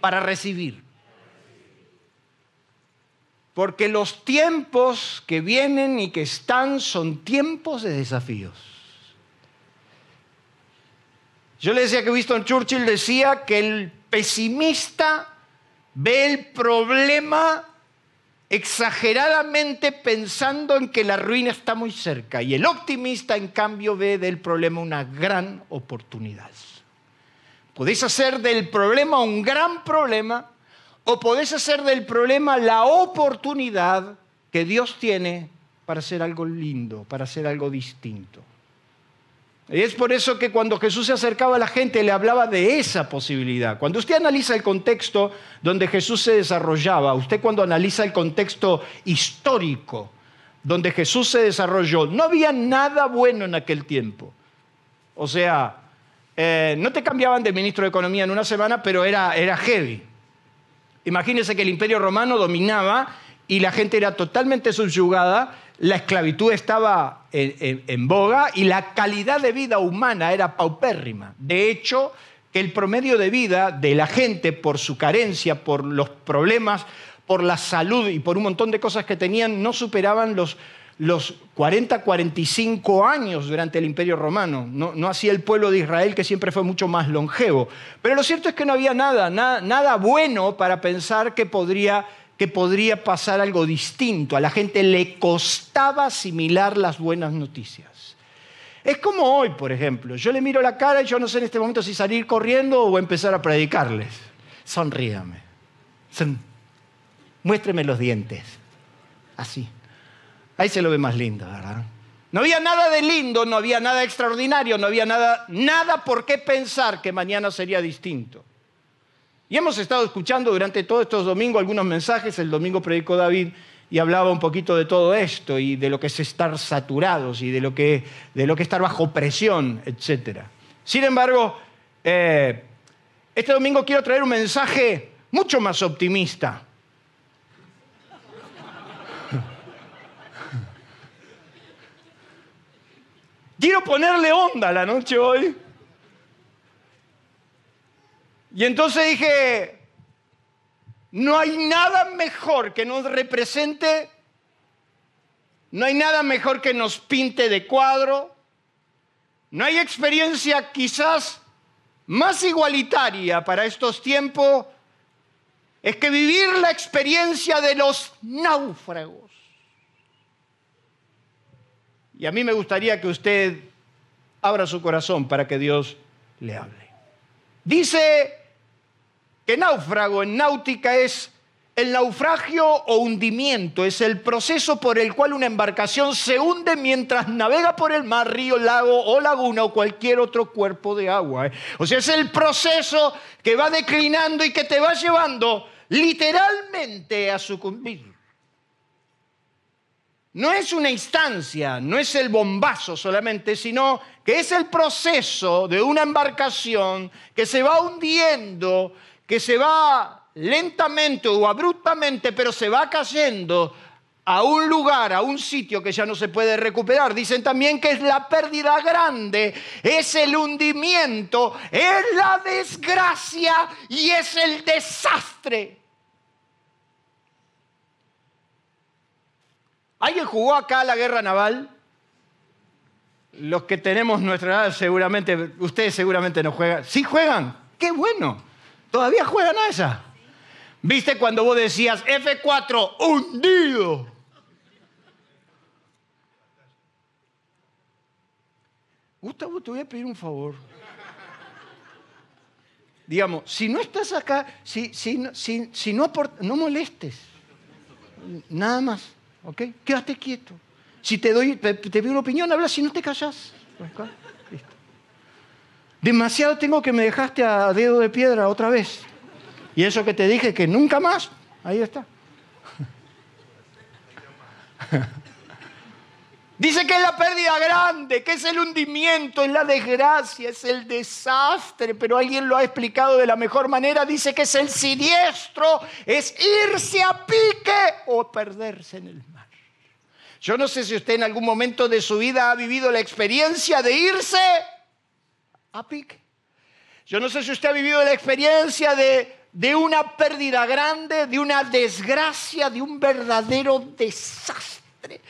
para recibir. Porque los tiempos que vienen y que están son tiempos de desafíos. Yo le decía que Winston Churchill decía que el pesimista ve el problema exageradamente pensando en que la ruina está muy cerca y el optimista en cambio ve del problema una gran oportunidad. Podéis hacer del problema un gran problema o podés hacer del problema la oportunidad que Dios tiene para hacer algo lindo, para hacer algo distinto. Y es por eso que cuando Jesús se acercaba a la gente le hablaba de esa posibilidad. Cuando usted analiza el contexto donde Jesús se desarrollaba, usted cuando analiza el contexto histórico donde Jesús se desarrolló, no había nada bueno en aquel tiempo. O sea, eh, no te cambiaban de ministro de Economía en una semana, pero era, heavy. Imagínense que el imperio romano dominaba y la gente era totalmente subyugada, la esclavitud estaba en, boga y la calidad de vida humana era paupérrima. De hecho, el promedio de vida de la gente por su carencia, por los problemas, por la salud y por un montón de cosas que tenían, no superaban los los 40, 45 años durante el Imperio Romano. No, no hacía el pueblo de Israel, que siempre fue mucho más longevo. Pero lo cierto es que no había nada, nada, bueno para pensar que podría, que podría pasar algo distinto. A la gente le costaba asimilar las buenas noticias. Es como hoy, por ejemplo. Yo le miro la cara y yo no sé en este momento si salir corriendo o empezar a predicarles. Sonríame. Muéstreme los dientes. Así. Ahí se lo ve más lindo, ¿verdad? No había nada de lindo, no había nada extraordinario, no había nada, nada por qué pensar que mañana sería distinto. Y hemos estado escuchando durante todos estos domingos algunos mensajes. El domingo predicó David y hablaba un poquito de todo esto y de lo que es estar saturados y de lo que, de lo que estar bajo presión, etc. Sin embargo, eh, este domingo quiero traer un mensaje mucho más optimista. Quiero ponerle onda la noche hoy. Y entonces dije, no hay nada mejor que nos represente, no hay nada mejor que nos pinte de cuadro, no hay experiencia quizás más igualitaria para estos tiempos, es que vivir la experiencia de los náufragos. Y a mí me gustaría que usted abra su corazón para que Dios le hable. Dice que náufrago en náutica es el naufragio o hundimiento, es el proceso por el cual una embarcación se hunde mientras navega por el mar, río, lago o laguna o cualquier otro cuerpo de agua. ¿eh? O sea, es el proceso que va declinando y que te va llevando literalmente a sucumbir. No es una instancia, no es el bombazo solamente, sino que es el proceso de una embarcación que se va hundiendo, que se va lentamente o abruptamente, pero se va cayendo a un lugar, a un sitio que ya no se puede recuperar. Dicen también que es la pérdida grande, es el hundimiento, es la desgracia y es el desastre. ¿Alguien jugó acá la guerra naval? Los que tenemos nuestra edad seguramente, ustedes seguramente no juegan. ¿Sí juegan? ¡Qué bueno! ¿Todavía juegan a esa? ¿Viste cuando vos decías F4, hundido? Gustavo, te voy a pedir un favor. Digamos, si no estás acá, si, si, si, no molestes. Nada más. ¿Ok? Quédate quieto. Si te doy, te, doy una opinión, habla si no te callas. Demasiado tengo que me dejaste a dedo de piedra otra vez. Y eso que te dije que nunca más, ahí está. Dice que es la pérdida grande, que es el hundimiento, es la desgracia, es el desastre, pero alguien lo ha explicado de la mejor manera. Dice que es el siniestro, es irse a pique o perderse en el mar. Yo no sé si usted en algún momento de su vida ha vivido la experiencia de irse a pique. Yo no sé si usted ha vivido la experiencia de, de una pérdida grande, de una desgracia, de un verdadero desastre.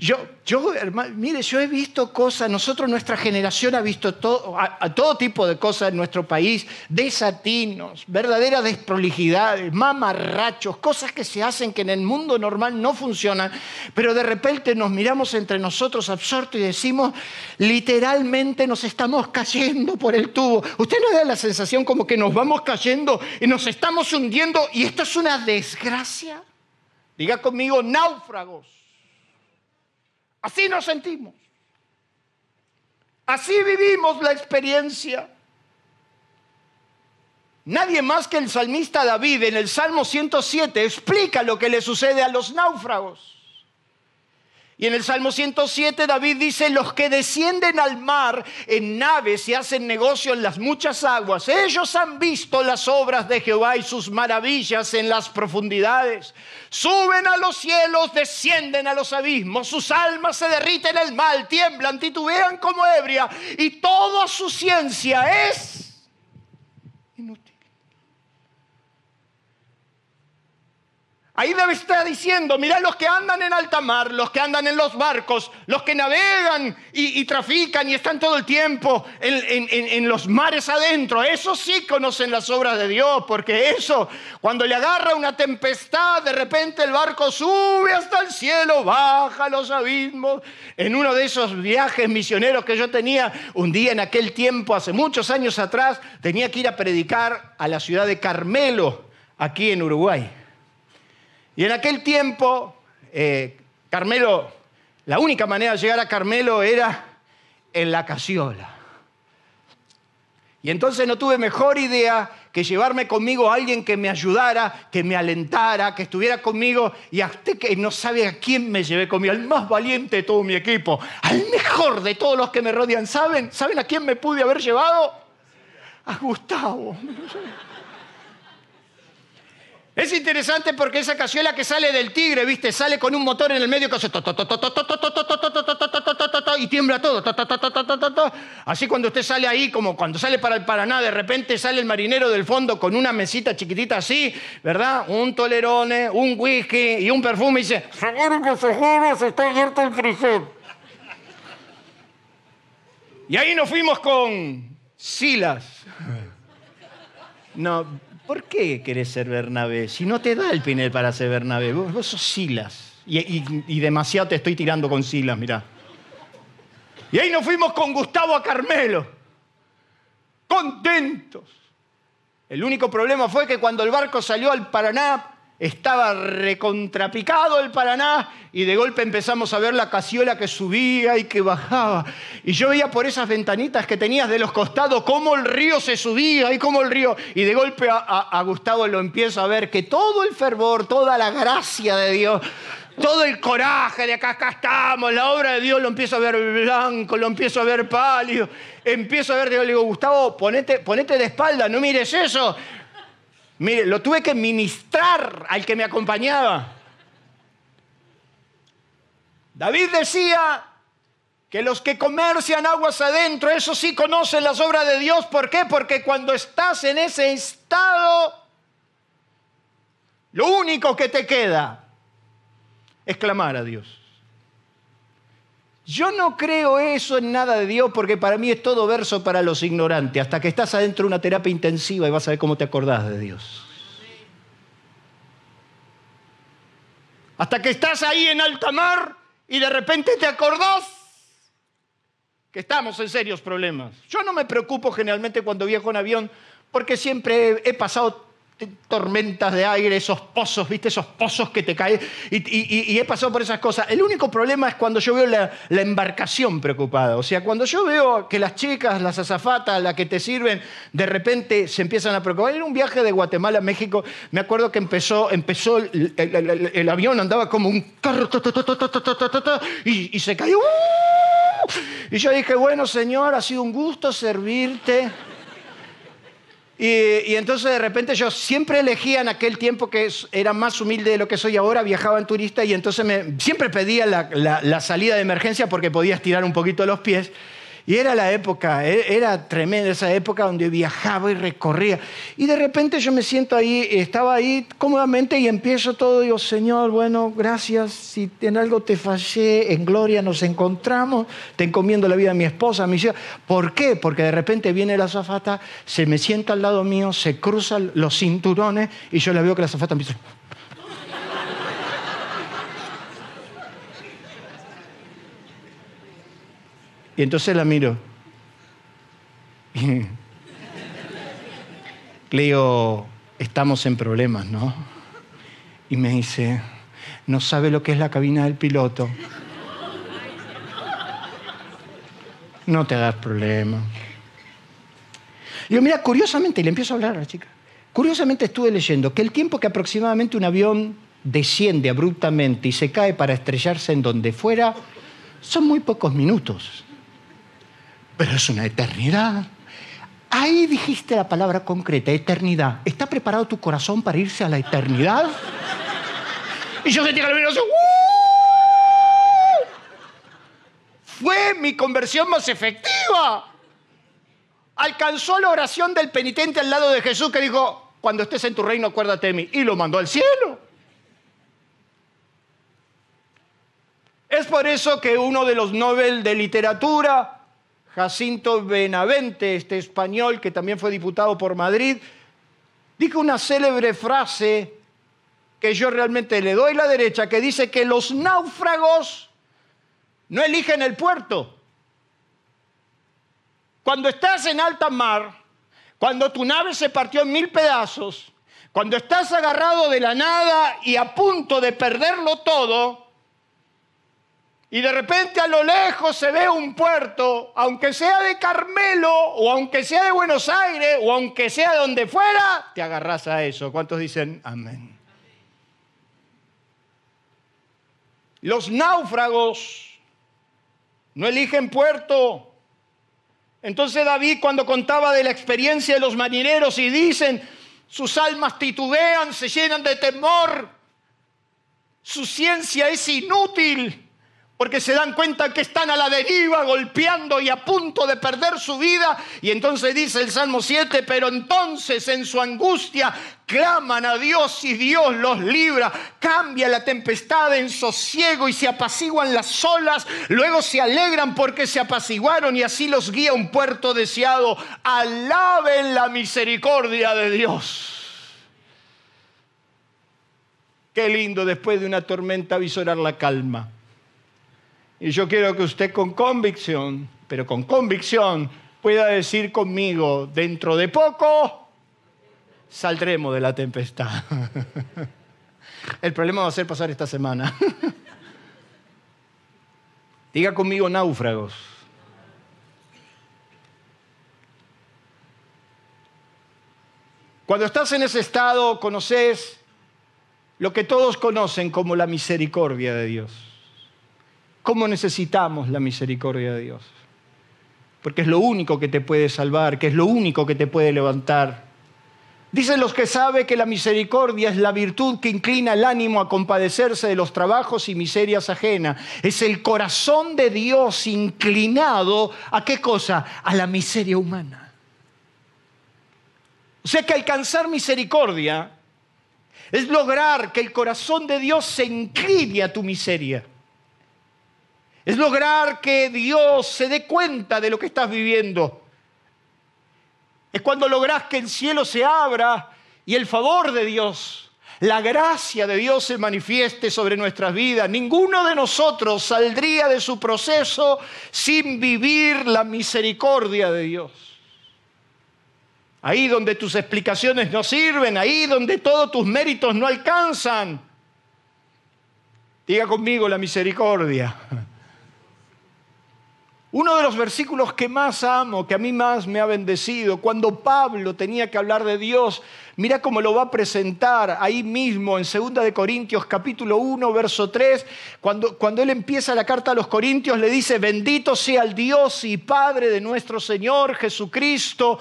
Yo, yo, hermano, mire, yo he visto cosas, nosotros, nuestra generación ha visto todo, todo tipo de cosas en nuestro país, desatinos, verdaderas desprolijidades, mamarrachos, cosas que se hacen que en el mundo normal no funcionan, pero de repente nos miramos entre nosotros absortos y decimos, literalmente nos estamos cayendo por el tubo. ¿Usted no da la sensación como que nos vamos cayendo y nos estamos hundiendo y esto es una desgracia? Diga conmigo, náufragos. Así nos sentimos. Así vivimos la experiencia. Nadie más que el salmista David en el Salmo 107 explica lo que le sucede a los náufragos. Y en el Salmo 107 David dice, los que descienden al mar en naves y hacen negocio en las muchas aguas, ellos han visto las obras de Jehová y sus maravillas en las profundidades. Suben a los cielos, descienden a los abismos, sus almas se derriten en el mal, tiemblan, titubean como ebria y toda su ciencia es inútil. Ahí debe estar diciendo, mira los que andan en alta mar, los que andan en los barcos, los que navegan y, trafican y están todo el tiempo en, en, los mares adentro. Esos sí conocen las obras de Dios, porque eso, cuando le agarra una tempestad, de repente el barco sube hasta el cielo, baja los abismos. En uno de esos viajes misioneros que yo tenía, un día en aquel tiempo, hace muchos años atrás, tenía que ir a predicar a la ciudad de Carmelo, aquí en Uruguay. Y en aquel tiempo, eh, Carmelo, la única manera de llegar a Carmelo era en la casiola. Y entonces no tuve mejor idea que llevarme conmigo a alguien que me ayudara, que me alentara, que estuviera conmigo. Y hasta que no sabe a quién me llevé conmigo, al más valiente de todo mi equipo, al mejor de todos los que me rodean. ¿Saben? ¿Saben a quién me pude haber llevado? A Gustavo. Es interesante porque esa cazuela que sale del tigre, ¿viste? Sale con un motor en el medio que hace y tiembla todo. Así cuando usted sale ahí, como cuando sale para el Paraná, de repente sale el marinero del fondo con una mesita chiquitita así, ¿verdad? Un tolerone, un whisky y un perfume y dice, seguro que se está abierto el freezer. Y ahí nos fuimos con Silas. No, ¿Por qué querés ser Bernabé? Si no te da el Pinel para ser Bernabé, vos, sos Silas. Y, demasiado te estoy tirando con Silas, mirá. Y ahí nos fuimos con Gustavo a Carmelo, contentos. El único problema fue que cuando el barco salió al Paraná, estaba recontrapicado el Paraná y de golpe empezamos a ver la casiola que subía y que bajaba. Y yo veía por esas ventanitas que tenías de los costados cómo el río se subía y cómo el río... Y de golpe a, Gustavo lo empiezo a ver que todo el fervor, toda la gracia de Dios, todo el coraje de acá, acá estamos, la obra de Dios lo empiezo a ver blanco, lo empiezo a ver pálido, empiezo a ver, le digo, Gustavo, ponete, ponete de espalda, no mires eso, Mire, lo tuve que ministrar al que me acompañaba. David decía que los que comercian aguas adentro, eso sí conocen las obras de Dios. ¿Por qué? Porque cuando estás en ese estado, lo único que te queda es clamar a Dios. Yo no creo eso en nada de Dios porque para mí es todo verso para los ignorantes, hasta que estás adentro de una terapia intensiva y vas a ver cómo te acordás de Dios. Hasta que estás ahí en alta mar y de repente te acordás que estamos en serios problemas. Yo no me preocupo generalmente cuando viajo en avión porque siempre he pasado tormentas de aire, esos pozos, ¿viste? Esos pozos que te caen. Y, he pasado por esas cosas. El único problema es cuando yo veo la, embarcación preocupada. O sea, cuando yo veo que las chicas, las azafatas, las que te sirven, de repente se empiezan a preocupar. En un viaje de Guatemala a México, me acuerdo que empezó, empezó el, avión, andaba como un carro, y, y se cayó. Y yo dije, bueno, Señor, ha sido un gusto servirte. Y, entonces de repente yo siempre elegía en aquel tiempo que era más humilde de lo que soy ahora, viajaba en turista y entonces me, siempre pedía la, la salida de emergencia porque podía estirar un poquito los pies. Y era la época, e, era tremenda esa época donde viajaba y recorría. Y de repente yo me siento ahí, estaba ahí cómodamente y empiezo todo, digo, Señor, bueno, gracias, si en algo te fallé, en gloria nos encontramos, te encomiendo la vida de mi esposa, mi hija. ¿Por qué? Porque de repente viene la zafata, se me sienta al lado mío, se cruzan los cinturones y yo la veo que la zafata empieza... Y entonces la miro. Le digo, estamos en problemas, ¿no? Y me dice, no sabe lo que es la cabina del piloto. No te hagas problema. Y yo, mira, curiosamente, y le empiezo a hablar a la chica, curiosamente estuve leyendo que el tiempo que aproximadamente un avión desciende abruptamente y se cae para estrellarse en donde fuera, son muy pocos minutos pero es una eternidad. Ahí dijiste la palabra concreta, eternidad. ¿Está preparado tu corazón para irse a la eternidad? Y yo sentí que el ¡Uh! Fue mi conversión más efectiva. Alcanzó la oración del penitente al lado de Jesús que dijo, cuando estés en tu reino acuérdate de mí. Y lo mandó al cielo. Es por eso que uno de los Nobel de literatura, Jacinto Benavente, este español que también fue diputado por Madrid, dijo una célebre frase que yo realmente le doy la derecha, que dice que los náufragos no eligen el puerto. Cuando estás en alta mar, cuando tu nave se partió en mil pedazos, cuando estás agarrado de la nada y a punto de perderlo todo, y de repente a lo lejos se ve un puerto, aunque sea de Carmelo, o aunque sea de Buenos Aires, o aunque sea de donde fuera, te agarras a eso. ¿Cuántos dicen amén? Los náufragos no eligen puerto. Entonces David cuando contaba de la experiencia de los marineros y dicen, sus almas titubean, se llenan de temor, su ciencia es inútil porque se dan cuenta que están a la deriva, golpeando y a punto de perder su vida. Y entonces dice el Salmo 7, pero entonces en su angustia claman a Dios y Dios los libra. Cambia la tempestad en sosiego y se apaciguan las olas. Luego se alegran porque se apaciguaron y así los guía un puerto deseado. Alaben la misericordia de Dios. Qué lindo después de una tormenta visorar la calma. Y yo quiero que usted con convicción, pero con convicción, pueda decir conmigo, dentro de poco saldremos de la tempestad. El problema va a ser pasar esta semana. Diga conmigo náufragos. Cuando estás en ese estado, conoces lo que todos conocen como la misericordia de Dios. ¿Cómo necesitamos la misericordia de Dios? Porque es lo único que te puede salvar, que es lo único que te puede levantar. Dicen los que saben que la misericordia es la virtud que inclina el ánimo a compadecerse de los trabajos y miserias ajenas. Es el corazón de Dios inclinado a qué cosa? A la miseria humana. O sea que alcanzar misericordia es lograr que el corazón de Dios se incline a tu miseria. Es lograr que Dios se dé cuenta de lo que estás viviendo. Es cuando logras que el cielo se abra y el favor de Dios, la gracia de Dios se manifieste sobre nuestras vidas. Ninguno de nosotros saldría de su proceso sin vivir la misericordia de Dios. ahí donde tus explicaciones no sirven, ahí donde todos tus méritos no alcanzan. Diga conmigo la misericordia. Uno de los versículos que más amo, que a mí más me ha bendecido, cuando Pablo tenía que hablar de Dios, mira cómo lo va a presentar ahí mismo en 2 de Corintios capítulo 1, verso 3, cuando, cuando él empieza la carta a los Corintios le dice, bendito sea el Dios y Padre de nuestro Señor Jesucristo,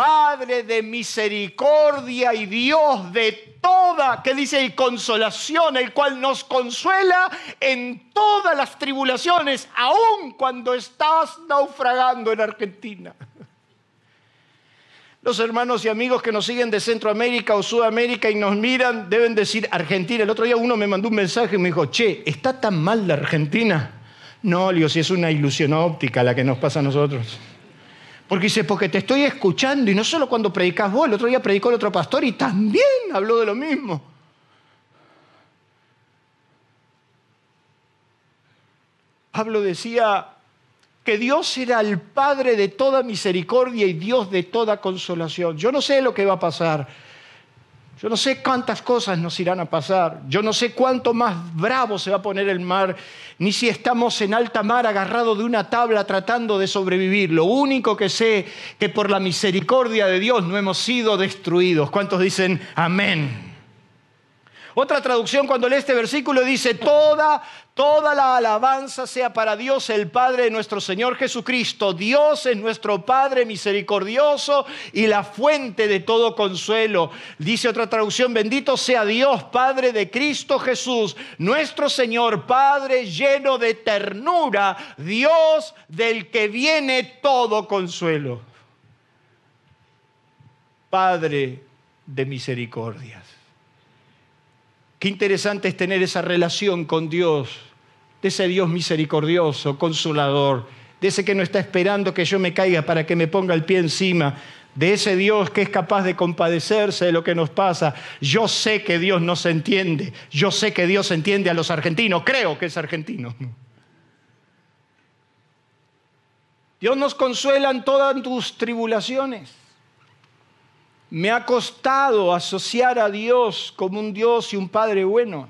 Padre de misericordia y Dios de toda, que dice, y consolación, el cual nos consuela en todas las tribulaciones, aun cuando estás naufragando en Argentina. Los hermanos y amigos que nos siguen de Centroamérica o Sudamérica y nos miran deben decir Argentina. El otro día uno me mandó un mensaje y me dijo, che, ¿está tan mal la Argentina? No, Leo, si es una ilusión óptica la que nos pasa a nosotros. Porque dice, porque te estoy escuchando y no solo cuando predicas vos, el otro día predicó el otro pastor y también habló de lo mismo. Pablo decía que Dios era el Padre de toda misericordia y Dios de toda consolación. Yo no sé lo que va a pasar yo no sé cuántas cosas nos irán a pasar. Yo no sé cuánto más bravo se va a poner el mar, ni si estamos en alta mar agarrados de una tabla tratando de sobrevivir. Lo único que sé que por la misericordia de Dios no hemos sido destruidos. ¿Cuántos dicen amén? Otra traducción cuando lee este versículo dice, toda, toda la alabanza sea para Dios el Padre de nuestro Señor Jesucristo. Dios es nuestro Padre misericordioso y la fuente de todo consuelo. Dice otra traducción, bendito sea Dios Padre de Cristo Jesús, nuestro Señor Padre lleno de ternura, Dios del que viene todo consuelo. Padre de misericordias. Qué interesante es tener esa relación con Dios, de ese Dios misericordioso, consolador, de ese que no está esperando que yo me caiga para que me ponga el pie encima, de ese Dios que es capaz de compadecerse de lo que nos pasa. Yo sé que Dios nos entiende, yo sé que Dios entiende a los argentinos, creo que es argentino. Dios nos consuela en todas tus tribulaciones. Me ha costado asociar a Dios como un Dios y un Padre bueno.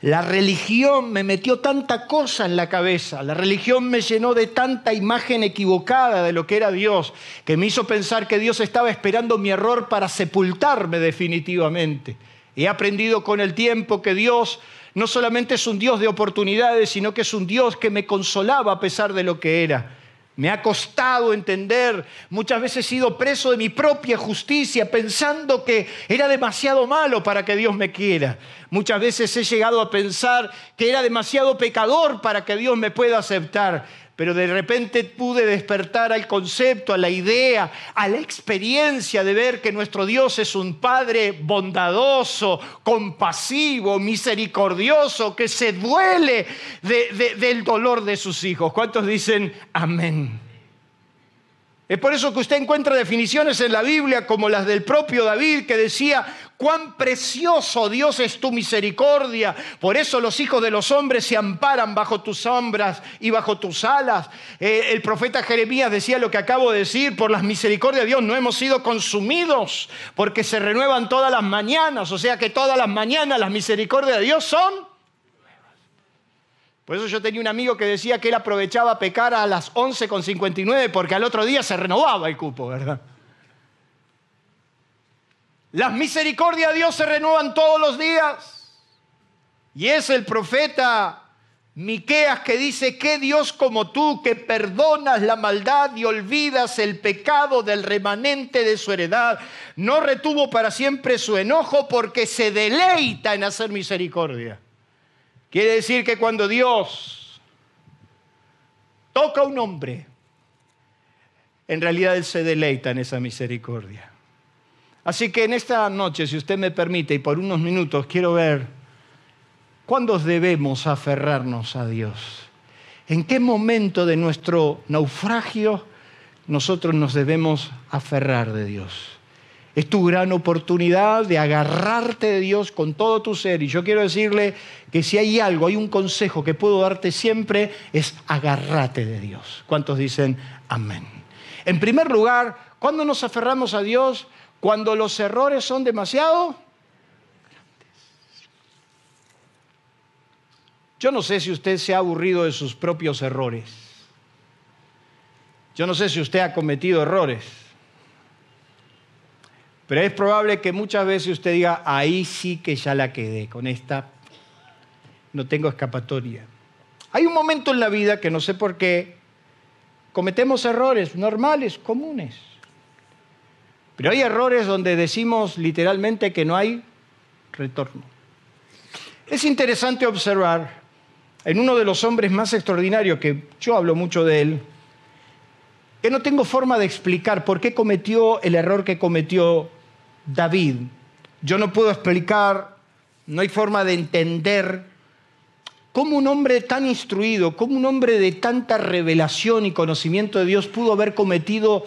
La religión me metió tanta cosa en la cabeza, la religión me llenó de tanta imagen equivocada de lo que era Dios, que me hizo pensar que Dios estaba esperando mi error para sepultarme definitivamente. He aprendido con el tiempo que Dios no solamente es un Dios de oportunidades, sino que es un Dios que me consolaba a pesar de lo que era. Me ha costado entender, muchas veces he sido preso de mi propia justicia pensando que era demasiado malo para que Dios me quiera. Muchas veces he llegado a pensar que era demasiado pecador para que Dios me pueda aceptar pero de repente pude despertar al concepto, a la idea, a la experiencia de ver que nuestro Dios es un Padre bondadoso, compasivo, misericordioso, que se duele del dolor de sus hijos. ¿Cuántos dicen amén? Es por eso que usted encuentra definiciones en la Biblia como las del propio David que decía, cuán precioso Dios es tu misericordia. Por eso los hijos de los hombres se amparan bajo tus sombras y bajo tus alas. Eh, el profeta Jeremías decía lo que acabo de decir, por las misericordias de Dios no hemos sido consumidos porque se renuevan todas las mañanas. O sea que todas las mañanas las misericordias de Dios son por eso yo tenía un amigo que decía que él aprovechaba pecar a las 11.59 porque al otro día se renovaba el cupo, ¿verdad? Las misericordias de Dios se renuevan todos los días. Y es el profeta Miqueas que dice que Dios como tú que perdonas la maldad y olvidas el pecado del remanente de su heredad, no retuvo para siempre su enojo porque se deleita en hacer misericordia. Quiere decir que cuando Dios toca a un hombre, en realidad Él se deleita en esa misericordia. Así que en esta noche, si usted me permite, y por unos minutos, quiero ver cuándo debemos aferrarnos a Dios. ¿En qué momento de nuestro naufragio nosotros nos debemos aferrar de Dios? Es tu gran oportunidad de agarrarte de Dios con todo tu ser. Y yo quiero decirle que si hay algo, hay un consejo que puedo darte siempre, es agarrate de Dios. ¿Cuántos dicen amén? En primer lugar, ¿Cuándo nos aferramos a Dios? Cuando los errores son demasiado Yo no sé si usted se ha aburrido de sus propios errores. Yo no sé si usted ha cometido errores. Pero es probable que muchas veces usted diga, ahí sí que ya la quedé, con esta no tengo escapatoria. Hay un momento en la vida que no sé por qué cometemos errores normales, comunes. Pero hay errores donde decimos literalmente que no hay retorno. Es interesante observar en uno de los hombres más extraordinarios, que yo hablo mucho de él, que no tengo forma de explicar por qué cometió el error que cometió David. Yo no puedo explicar, no hay forma de entender cómo un hombre tan instruido, cómo un hombre de tanta revelación y conocimiento de Dios pudo haber cometido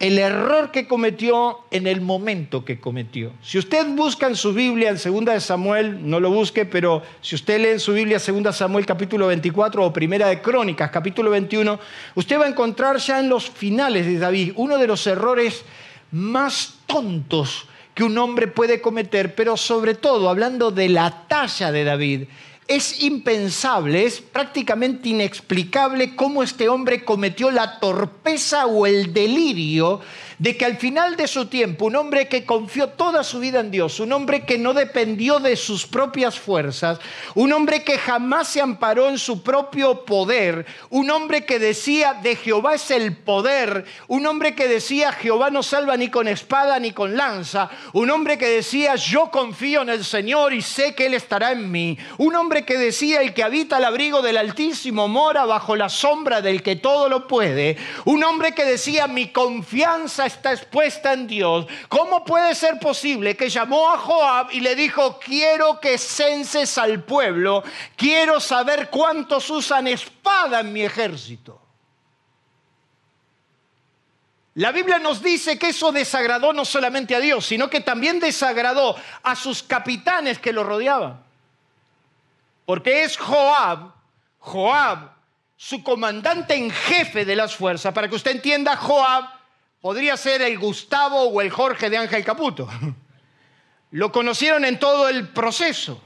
el error que cometió en el momento que cometió. Si usted busca en su Biblia, en 2 de Samuel, no lo busque, pero si usted lee en su Biblia 2 Samuel capítulo 24 o Primera de Crónicas capítulo 21, usted va a encontrar ya en los finales de David uno de los errores más tontos que un hombre puede cometer, pero sobre todo hablando de la talla de David, es impensable, es prácticamente inexplicable cómo este hombre cometió la torpeza o el delirio de que al final de su tiempo, un hombre que confió toda su vida en Dios, un hombre que no dependió de sus propias fuerzas, un hombre que jamás se amparó en su propio poder, un hombre que decía de Jehová es el poder, un hombre que decía Jehová no salva ni con espada ni con lanza, un hombre que decía yo confío en el Señor y sé que Él estará en mí, un hombre que decía el que habita al abrigo del Altísimo mora bajo la sombra del que todo lo puede, un hombre que decía mi confianza está expuesta en Dios, ¿cómo puede ser posible que llamó a Joab y le dijo, quiero que censes al pueblo, quiero saber cuántos usan espada en mi ejército? La Biblia nos dice que eso desagradó no solamente a Dios, sino que también desagradó a sus capitanes que lo rodeaban. Porque es Joab, Joab, su comandante en jefe de las fuerzas. Para que usted entienda, Joab Podría ser el Gustavo o el Jorge de Ángel Caputo. Lo conocieron en todo el proceso.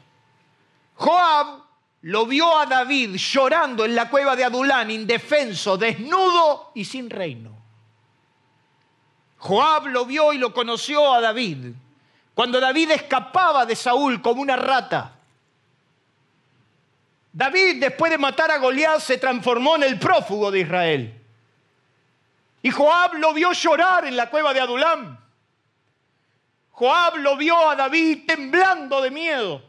Joab lo vio a David llorando en la cueva de Adulán, indefenso, desnudo y sin reino. Joab lo vio y lo conoció a David. Cuando David escapaba de Saúl como una rata. David, después de matar a Goliat, se transformó en el prófugo de Israel. Y Joab lo vio llorar en la cueva de Adulam. Joab lo vio a David temblando de miedo.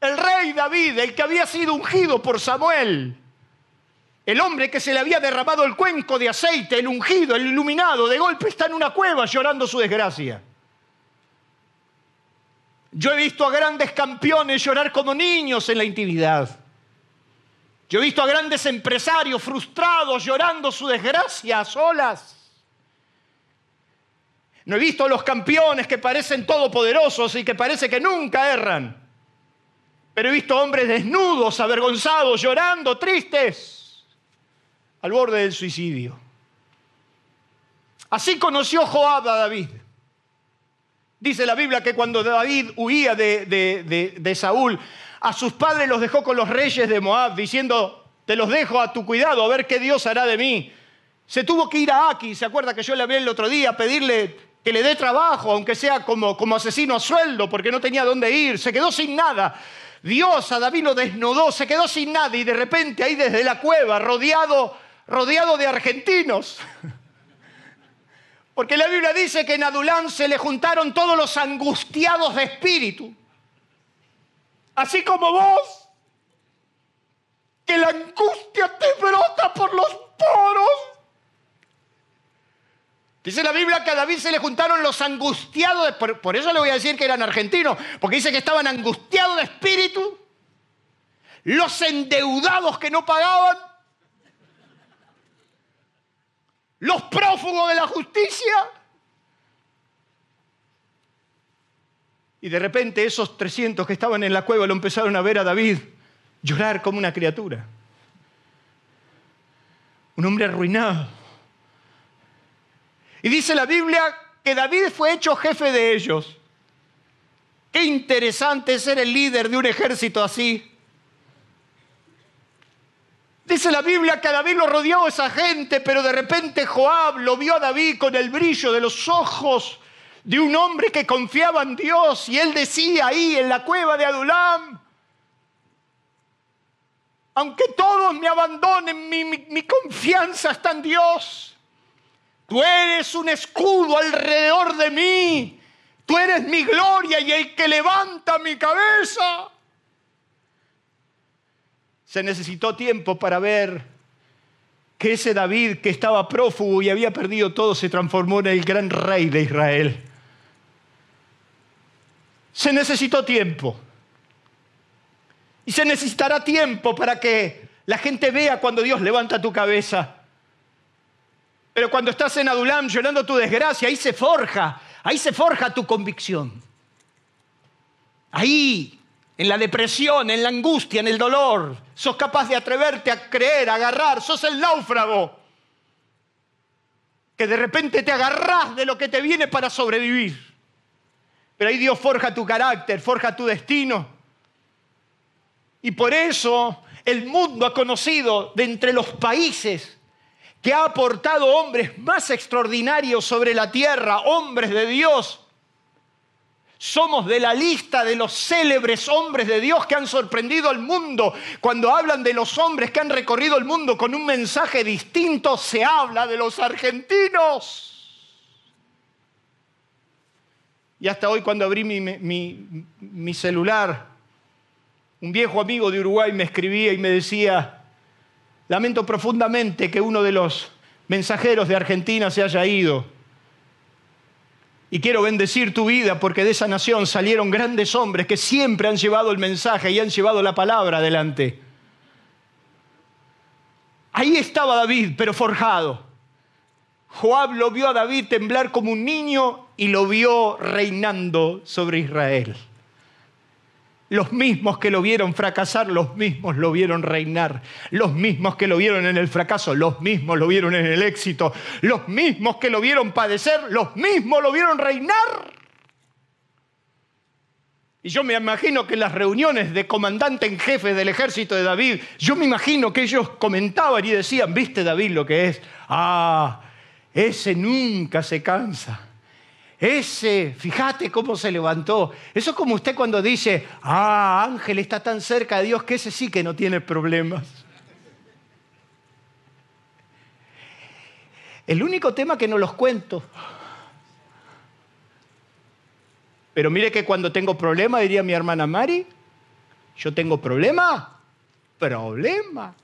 El rey David, el que había sido ungido por Samuel, el hombre que se le había derramado el cuenco de aceite, el ungido, el iluminado, de golpe está en una cueva llorando su desgracia. Yo he visto a grandes campeones llorar como niños en la intimidad. Yo he visto a grandes empresarios frustrados llorando su desgracia a solas. No he visto a los campeones que parecen todopoderosos y que parece que nunca erran. Pero he visto hombres desnudos, avergonzados, llorando, tristes, al borde del suicidio. Así conoció Joab a David. Dice la Biblia que cuando David huía de, de Saúl, a sus padres los dejó con los reyes de Moab, diciendo, te los dejo a tu cuidado, a ver qué Dios hará de mí. Se tuvo que ir a Aki, se acuerda que yo le hablé el otro día, a pedirle que le dé trabajo, aunque sea como, como asesino a sueldo, porque no tenía dónde ir, se quedó sin nada. Dios a David lo desnudó, se quedó sin nada y de repente ahí desde la cueva, rodeado, rodeado de argentinos. Porque la Biblia dice que en Adulán se le juntaron todos los angustiados de espíritu así como vos, que la angustia te brota por los poros. Dice la Biblia que a David se le juntaron los angustiados, por, por, eso le voy a decir que eran argentinos, porque dice que estaban angustiados de espíritu, los endeudados que no pagaban, los prófugos de la justicia, Y de repente esos 300 que estaban en la cueva lo empezaron a ver a David llorar como una criatura. Un hombre arruinado. Y dice la Biblia que David fue hecho jefe de ellos. Qué interesante ser el líder de un ejército así. Dice la Biblia que a David lo rodeó esa gente, pero de repente Joab lo vio a David con el brillo de los ojos de un hombre que confiaba en Dios y él decía ahí en la cueva de Adulam, aunque todos me abandonen, mi, confianza está en Dios. Tú eres un escudo alrededor de mí. Tú eres mi gloria y el que levanta mi cabeza. Se necesitó tiempo para ver que ese David que estaba prófugo y había perdido todo se transformó en el gran rey de Israel. Se necesitó tiempo. Y se necesitará tiempo para que la gente vea cuando Dios levanta tu cabeza. Pero cuando estás en Adulam llorando tu desgracia, ahí se forja, ahí se forja tu convicción. Ahí en la depresión, en la angustia, en el dolor. Sos capaz de atreverte a creer, a agarrar. Sos el náufrago que de repente te agarrás de lo que te viene para sobrevivir. Pero ahí Dios forja tu carácter, forja tu destino. Y por eso el mundo ha conocido de entre los países que ha aportado hombres más extraordinarios sobre la tierra, hombres de Dios, somos de la lista de los célebres hombres de Dios que han sorprendido al mundo. Cuando hablan de los hombres que han recorrido el mundo con un mensaje distinto, se habla de los argentinos. Y hasta hoy cuando abrí mi, celular, un viejo amigo de Uruguay me escribía y me decía, lamento profundamente que uno de los mensajeros de Argentina se haya ido y quiero bendecir tu vida porque de esa nación salieron grandes hombres que siempre han llevado el mensaje y han llevado la palabra adelante. Ahí estaba David, pero forjado. Joab lo vio a David temblar como un niño y lo vio reinando sobre Israel. Los mismos que lo vieron fracasar, los mismos lo vieron reinar. Los mismos que lo vieron en el fracaso, los mismos lo vieron en el éxito. Los mismos que lo vieron padecer, los mismos lo vieron reinar. Y yo me imagino que en las reuniones de comandante en jefe del ejército de David, yo me imagino que ellos comentaban y decían, ¿viste David lo que es? Ah, ese nunca se cansa. Ese, fíjate cómo se levantó. Eso es como usted cuando dice, ah, Ángel está tan cerca de Dios que ese sí que no tiene problemas. El único tema que no los cuento. Pero mire que cuando tengo problema, diría mi hermana Mari, yo tengo problema, problema.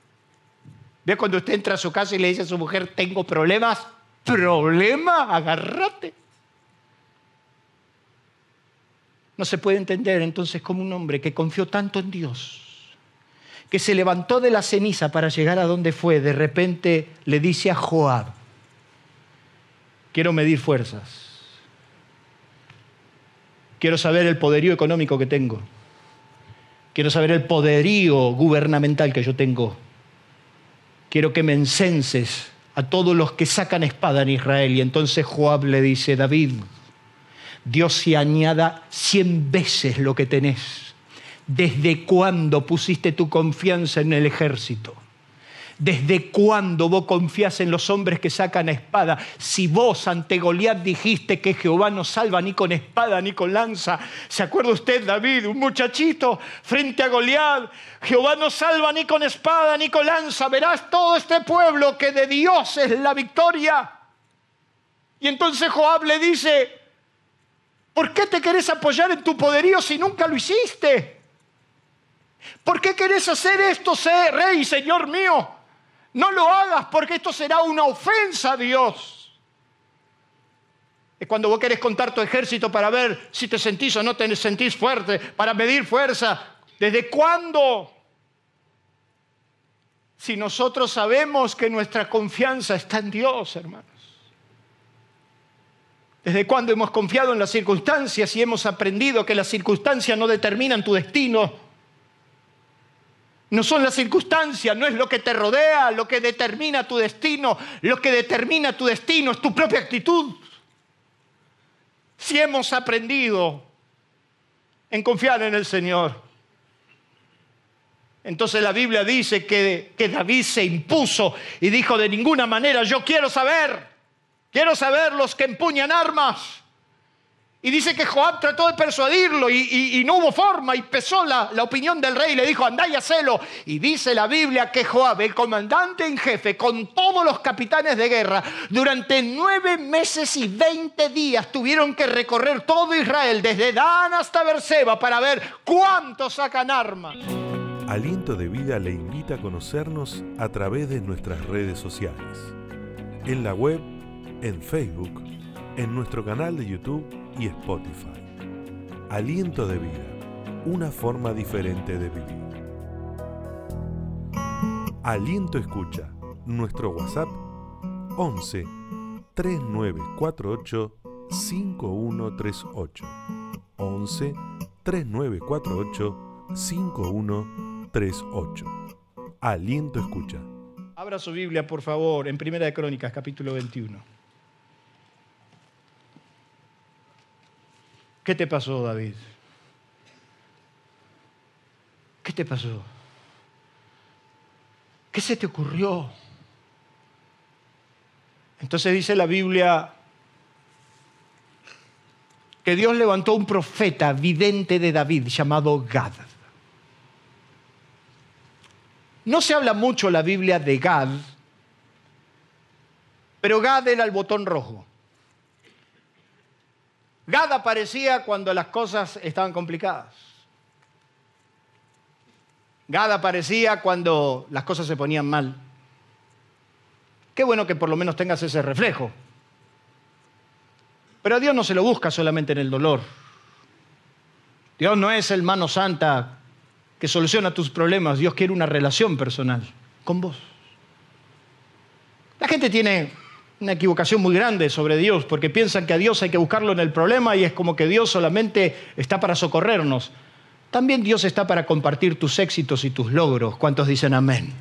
Ve cuando usted entra a su casa y le dice a su mujer, tengo problemas, problema, agárrate. No se puede entender entonces como un hombre que confió tanto en Dios, que se levantó de la ceniza para llegar a donde fue, de repente le dice a Joab, quiero medir fuerzas, quiero saber el poderío económico que tengo, quiero saber el poderío gubernamental que yo tengo, quiero que me encenses a todos los que sacan espada en Israel. Y entonces Joab le dice, David, Dios se añada cien veces lo que tenés. ¿Desde cuándo pusiste tu confianza en el ejército? ¿Desde cuándo vos confías en los hombres que sacan espada? Si vos ante Goliat dijiste que Jehová no salva ni con espada ni con lanza. ¿Se acuerda usted, David, un muchachito frente a Goliat? Jehová no salva ni con espada ni con lanza. Verás todo este pueblo que de Dios es la victoria. Y entonces Joab le dice, ¿Por qué te querés apoyar en tu poderío si nunca lo hiciste? ¿Por qué querés hacer esto, rey, Señor mío? No lo hagas porque esto será una ofensa a Dios. Es cuando vos querés contar tu ejército para ver si te sentís o no te sentís fuerte, para medir fuerza. ¿Desde cuándo? Si nosotros sabemos que nuestra confianza está en Dios, hermano. ¿Desde cuándo hemos confiado en las circunstancias y hemos aprendido que las circunstancias no determinan tu destino? No son las circunstancias, no es lo que te rodea, lo que determina tu destino. Lo que determina tu destino es tu propia actitud. Si hemos aprendido en confiar en el Señor, entonces la Biblia dice que, que, David se impuso y dijo de ninguna manera, yo quiero saber, quiero saber los que empuñan armas. Y dice que Joab trató de persuadirlo y, no hubo forma y pesó la, la, opinión del rey y le dijo, andá y hacelo. Y dice la Biblia que Joab, el comandante en jefe, con todos los capitanes de guerra, durante nueve meses y veinte días tuvieron que recorrer todo Israel, desde Dan hasta Berseba, para ver cuántos sacan armas. Aliento de Vida le invita a conocernos a través de nuestras redes sociales. En la web, en Facebook, en nuestro canal de YouTube y Spotify. Aliento de vida, una forma diferente de vivir. Aliento Escucha, nuestro WhatsApp 11 3948 5138. 11 3948 5138. Aliento Escucha. Abra su Biblia, por favor, en Primera de Crónicas, capítulo 21. ¿Qué te pasó, David? ¿Qué te pasó? ¿Qué se te ocurrió? Entonces dice la Biblia que Dios levantó un profeta vidente de David llamado Gad. No se habla mucho la Biblia de Gad, pero Gad era el botón rojo. Gad aparecía cuando las cosas estaban complicadas. Gad aparecía cuando las cosas se ponían mal. Qué bueno que por lo menos tengas ese reflejo. Pero Dios no se lo busca solamente en el dolor. Dios no es el mano santa que soluciona tus problemas. Dios quiere una relación personal con vos. La gente tiene una equivocación muy grande sobre Dios, porque piensan que a Dios hay que buscarlo en el problema y es como que Dios solamente está para socorrernos. También Dios está para compartir tus éxitos y tus logros. ¿Cuántos dicen amén?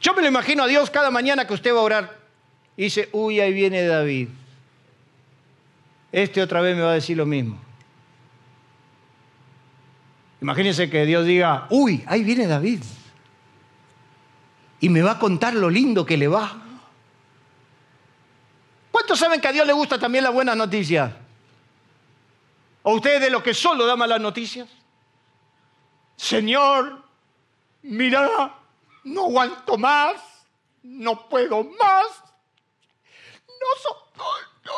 Yo me lo imagino a Dios cada mañana que usted va a orar y dice, uy, ahí viene David. Este otra vez me va a decir lo mismo. Imagínense que Dios diga, uy, ahí viene David y me va a contar lo lindo que le va. ¿Cuántos saben que a Dios le gusta también la buena noticia? ¿O ustedes de los que solo da malas noticias? Señor, mira, no aguanto más, no puedo más, no soporto.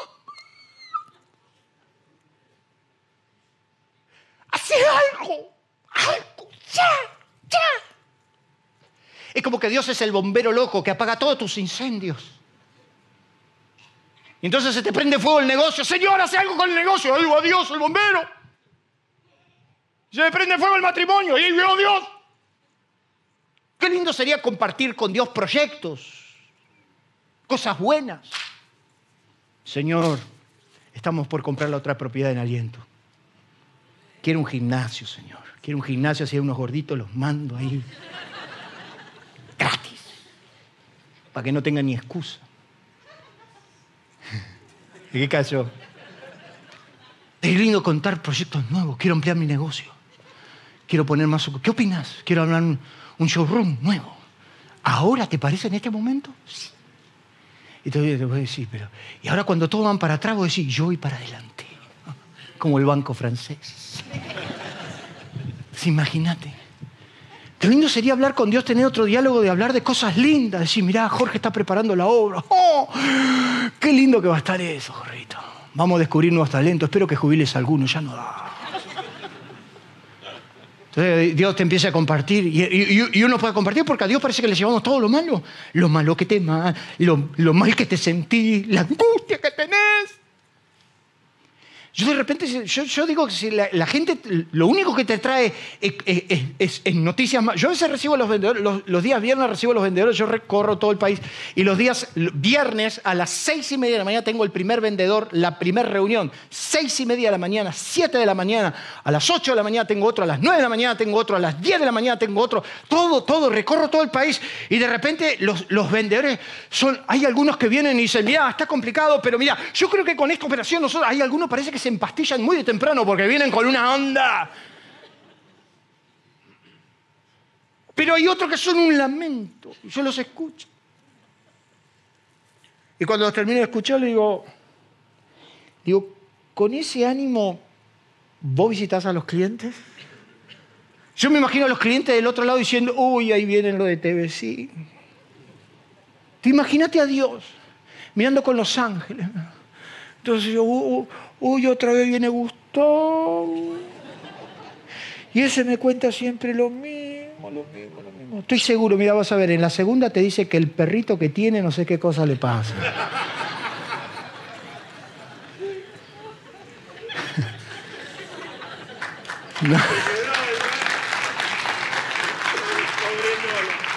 Hace algo, algo, ya, ya. Es como que Dios es el bombero loco que apaga todos tus incendios. Y entonces se te prende fuego el negocio. Señor, hace algo con el negocio. Digo, Dios, el bombero. Se me prende fuego el matrimonio. Y digo, Dios. Qué lindo sería compartir con Dios proyectos, cosas buenas. Señor, estamos por comprar la otra propiedad en aliento. Quiero un gimnasio, Señor. Quiero un gimnasio, si hay unos gorditos, los mando ahí gratis, para que no tenga ni excusa. ¿Y qué caso? Es lindo contar proyectos nuevos, quiero ampliar mi negocio, quiero poner más... ¿Qué opinas? Quiero hablar un, showroom nuevo. ¿Ahora te parece en este momento? Sí. Y todavía te voy a decir, pero... Y ahora cuando todos van para atrás, voy a decir, yo voy para adelante. Como el banco francés. Imagínate. Qué lindo sería hablar con Dios, tener otro diálogo de hablar de cosas lindas, decir, mirá, Jorge está preparando la obra. ¡Oh! Qué lindo que va a estar eso, Jorrito. Vamos a descubrir nuevos talentos. Espero que jubiles alguno, ya no da. Entonces Dios te empieza a compartir y, uno puede compartir porque a Dios parece que le llevamos todo lo malo. Lo malo que te lo, lo mal que te sentís, la angustia que tenés. Yo de repente, yo, digo que si la, gente, lo único que te trae es, noticias más. Yo a veces recibo los vendedores, los, días viernes recibo los vendedores, yo recorro todo el país y los días viernes a las seis y media de la mañana tengo el primer vendedor, la primera reunión. Seis y media de la mañana, siete de la mañana, a las ocho de la mañana tengo otro, a las nueve de la mañana tengo otro, a las diez de la mañana tengo otro. Todo, todo, recorro todo el país y de repente los, los vendedores son, hay algunos que vienen y dicen, mira, está complicado, pero mira, yo creo que con esta operación nosotros, hay algunos parece que se empastillan muy de temprano porque vienen con una onda. Pero hay otros que son un lamento. Yo los escucho. Y cuando los termino de escuchar, le digo, digo, con ese ánimo, ¿vos visitas a los clientes? Yo me imagino a los clientes del otro lado diciendo, uy, ahí vienen lo de TVC. Te imagínate a Dios mirando con los ángeles. Entonces yo, uy, otra vez viene Gustavo. Y ese me cuenta siempre lo mismo, lo mismo, lo mismo. Estoy seguro, mira, vas a ver, en la segunda te dice que el perrito que tiene no sé qué cosa le pasa.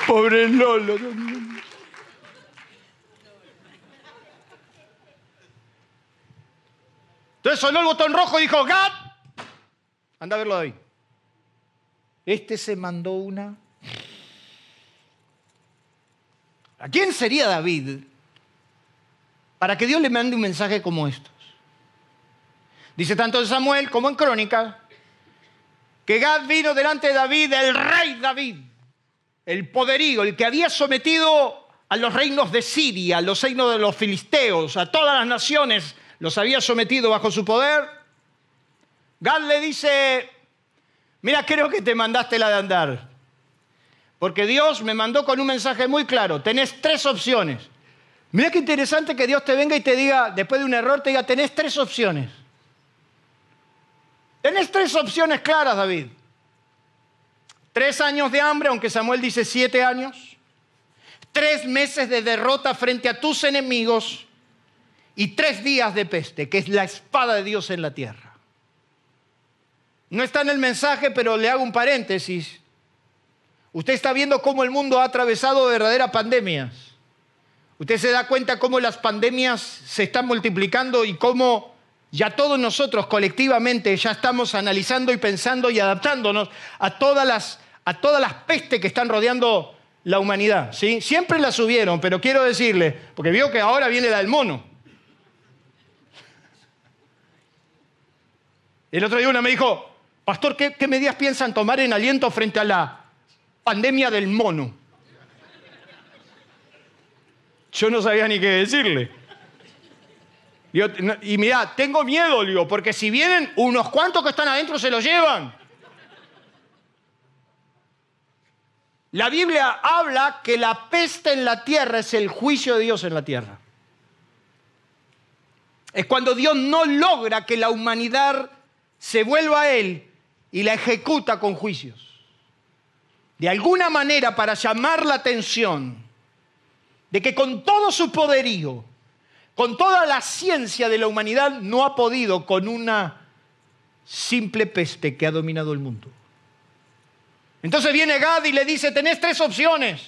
Pobre Lolo. Pobre Lolo. Sonó el botón rojo y dijo, Gad, anda a verlo ahí. Este se mandó una. ¿A quién sería David para que Dios le mande un mensaje como estos? Dice tanto en Samuel como en Crónica que Gad vino delante de David, el rey David, el poderío, el que había sometido a los reinos de Siria, a los reinos de los filisteos, a todas las naciones los había sometido bajo su poder. Gad le dice, mira, creo que te mandaste la de andar. Porque Dios me mandó con un mensaje muy claro. Tenés tres opciones. Mira qué interesante que Dios te venga y te diga, después de un error, te diga, tenés tres opciones. Tenés tres opciones claras, David. Tres años de hambre, aunque Samuel dice siete años. Tres meses de derrota frente a tus enemigos y tres días de peste, que es la espada de Dios en la tierra. No está en el mensaje, pero le hago un paréntesis. Usted está viendo cómo el mundo ha atravesado verdaderas pandemias. Usted se da cuenta cómo las pandemias se están multiplicando y cómo ya todos nosotros colectivamente ya estamos analizando y pensando y adaptándonos a todas las, a todas las pestes que están rodeando la humanidad. ¿sí? Siempre las subieron, pero quiero decirle, porque vio que ahora viene la del mono. El otro día una me dijo, pastor, ¿qué, medidas piensan tomar en aliento frente a la pandemia del mono? Yo no sabía ni qué decirle. y mira, tengo miedo, digo, porque si vienen unos cuantos que están adentro se los llevan. La Biblia habla que la peste en la tierra es el juicio de Dios en la tierra. Es cuando Dios no logra que la humanidad se vuelva a Él y la ejecuta con juicios. De alguna manera para llamar la atención de que con todo su poderío, con toda la ciencia de la humanidad, no ha podido con una simple peste que ha dominado el mundo. Entonces viene Gad y le dice, tenés tres opciones.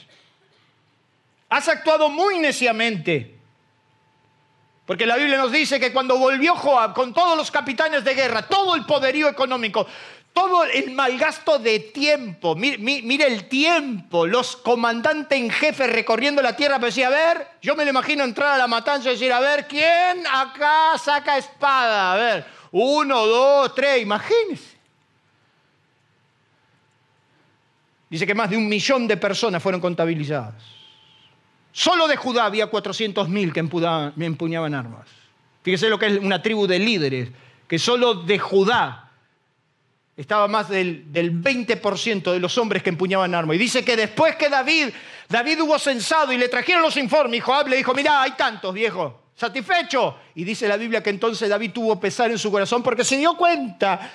Has actuado muy neciamente. Porque la Biblia nos dice que cuando volvió Joab con todos los capitanes de guerra, todo el poderío económico, todo el malgasto de tiempo, mire, el tiempo, los comandantes en jefe recorriendo la tierra, pues decía, a ver, yo me lo imagino entrar a la matanza y decir, a ver, ¿quién acá saca espada? A ver, uno, dos, tres, imagínense. Dice que más de un millón de personas fueron contabilizadas. Solo de Judá había 400.000 que empuñaban armas. Fíjese lo que es una tribu de líderes, que solo de Judá estaba más del, 20% de los hombres que empuñaban armas. Y dice que después que David, David hubo censado y le trajeron los informes, y Joab le dijo, mira, hay tantos, viejo, satisfecho. Y dice la Biblia que entonces David tuvo pesar en su corazón porque se dio cuenta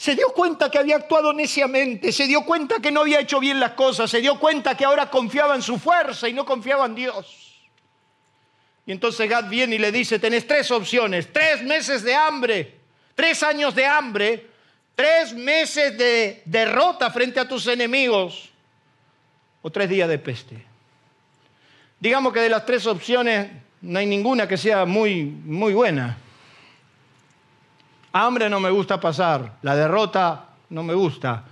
se dio cuenta que había actuado neciamente, se dio cuenta que no había hecho bien las cosas, se dio cuenta que ahora confiaba en su fuerza y no confiaba en Dios. Y entonces Gad viene y le dice, tenés tres opciones, tres meses de hambre, tres años de hambre, tres meses de derrota frente a tus enemigos o tres días de peste. Digamos que de las tres opciones no hay ninguna que sea muy, muy buena. Hambre no me gusta pasar, la derrota no me gusta.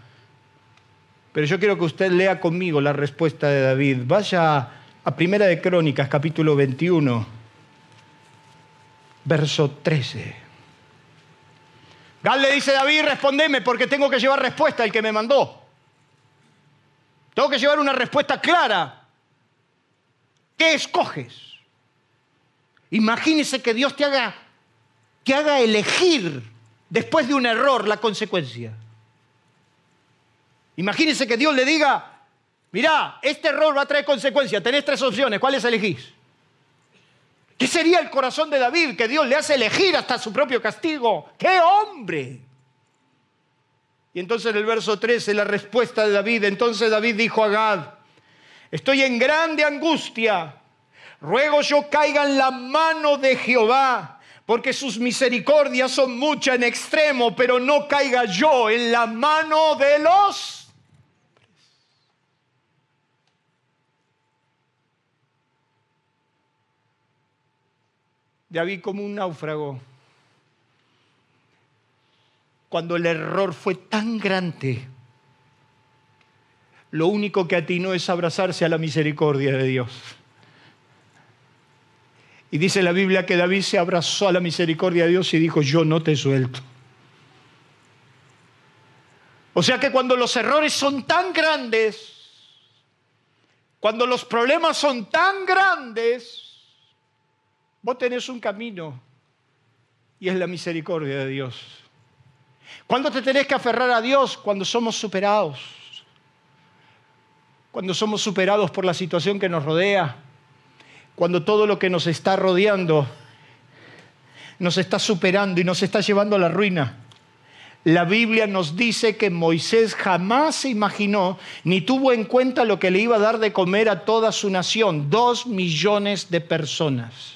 Pero yo quiero que usted lea conmigo la respuesta de David. Vaya a Primera de Crónicas, capítulo 21, verso 13. Gal le dice a David, respondeme porque tengo que llevar respuesta al que me mandó. Tengo que llevar una respuesta clara. ¿Qué escoges? Imagínese que Dios te haga, que haga elegir después de un error la consecuencia. Imagínese que Dios le diga, mirá, este error va a traer consecuencias, tenés tres opciones, ¿cuáles elegís? ¿Qué sería el corazón de David que Dios le hace elegir hasta su propio castigo? ¡Qué hombre! Y entonces en el verso 13 la respuesta de David, entonces David dijo a Gad, estoy en grande angustia, ruego yo caiga en la mano de Jehová, porque sus misericordias son muchas en extremo, pero no caiga yo en la mano de los David como un náufrago. Cuando el error fue tan grande, lo único que atinó es abrazarse a la misericordia de Dios. Y dice la Biblia que David se abrazó a la misericordia de Dios y dijo, yo no te suelto. O sea que cuando los errores son tan grandes, cuando los problemas son tan grandes, Vos tenés un camino y es la misericordia de Dios. ¿Cuándo te tenés que aferrar a Dios? Cuando somos superados. Cuando somos superados por la situación que nos rodea. Cuando todo lo que nos está rodeando nos está superando y nos está llevando a la ruina. La Biblia nos dice que Moisés jamás se imaginó ni tuvo en cuenta lo que le iba a dar de comer a toda su nación, dos millones de personas.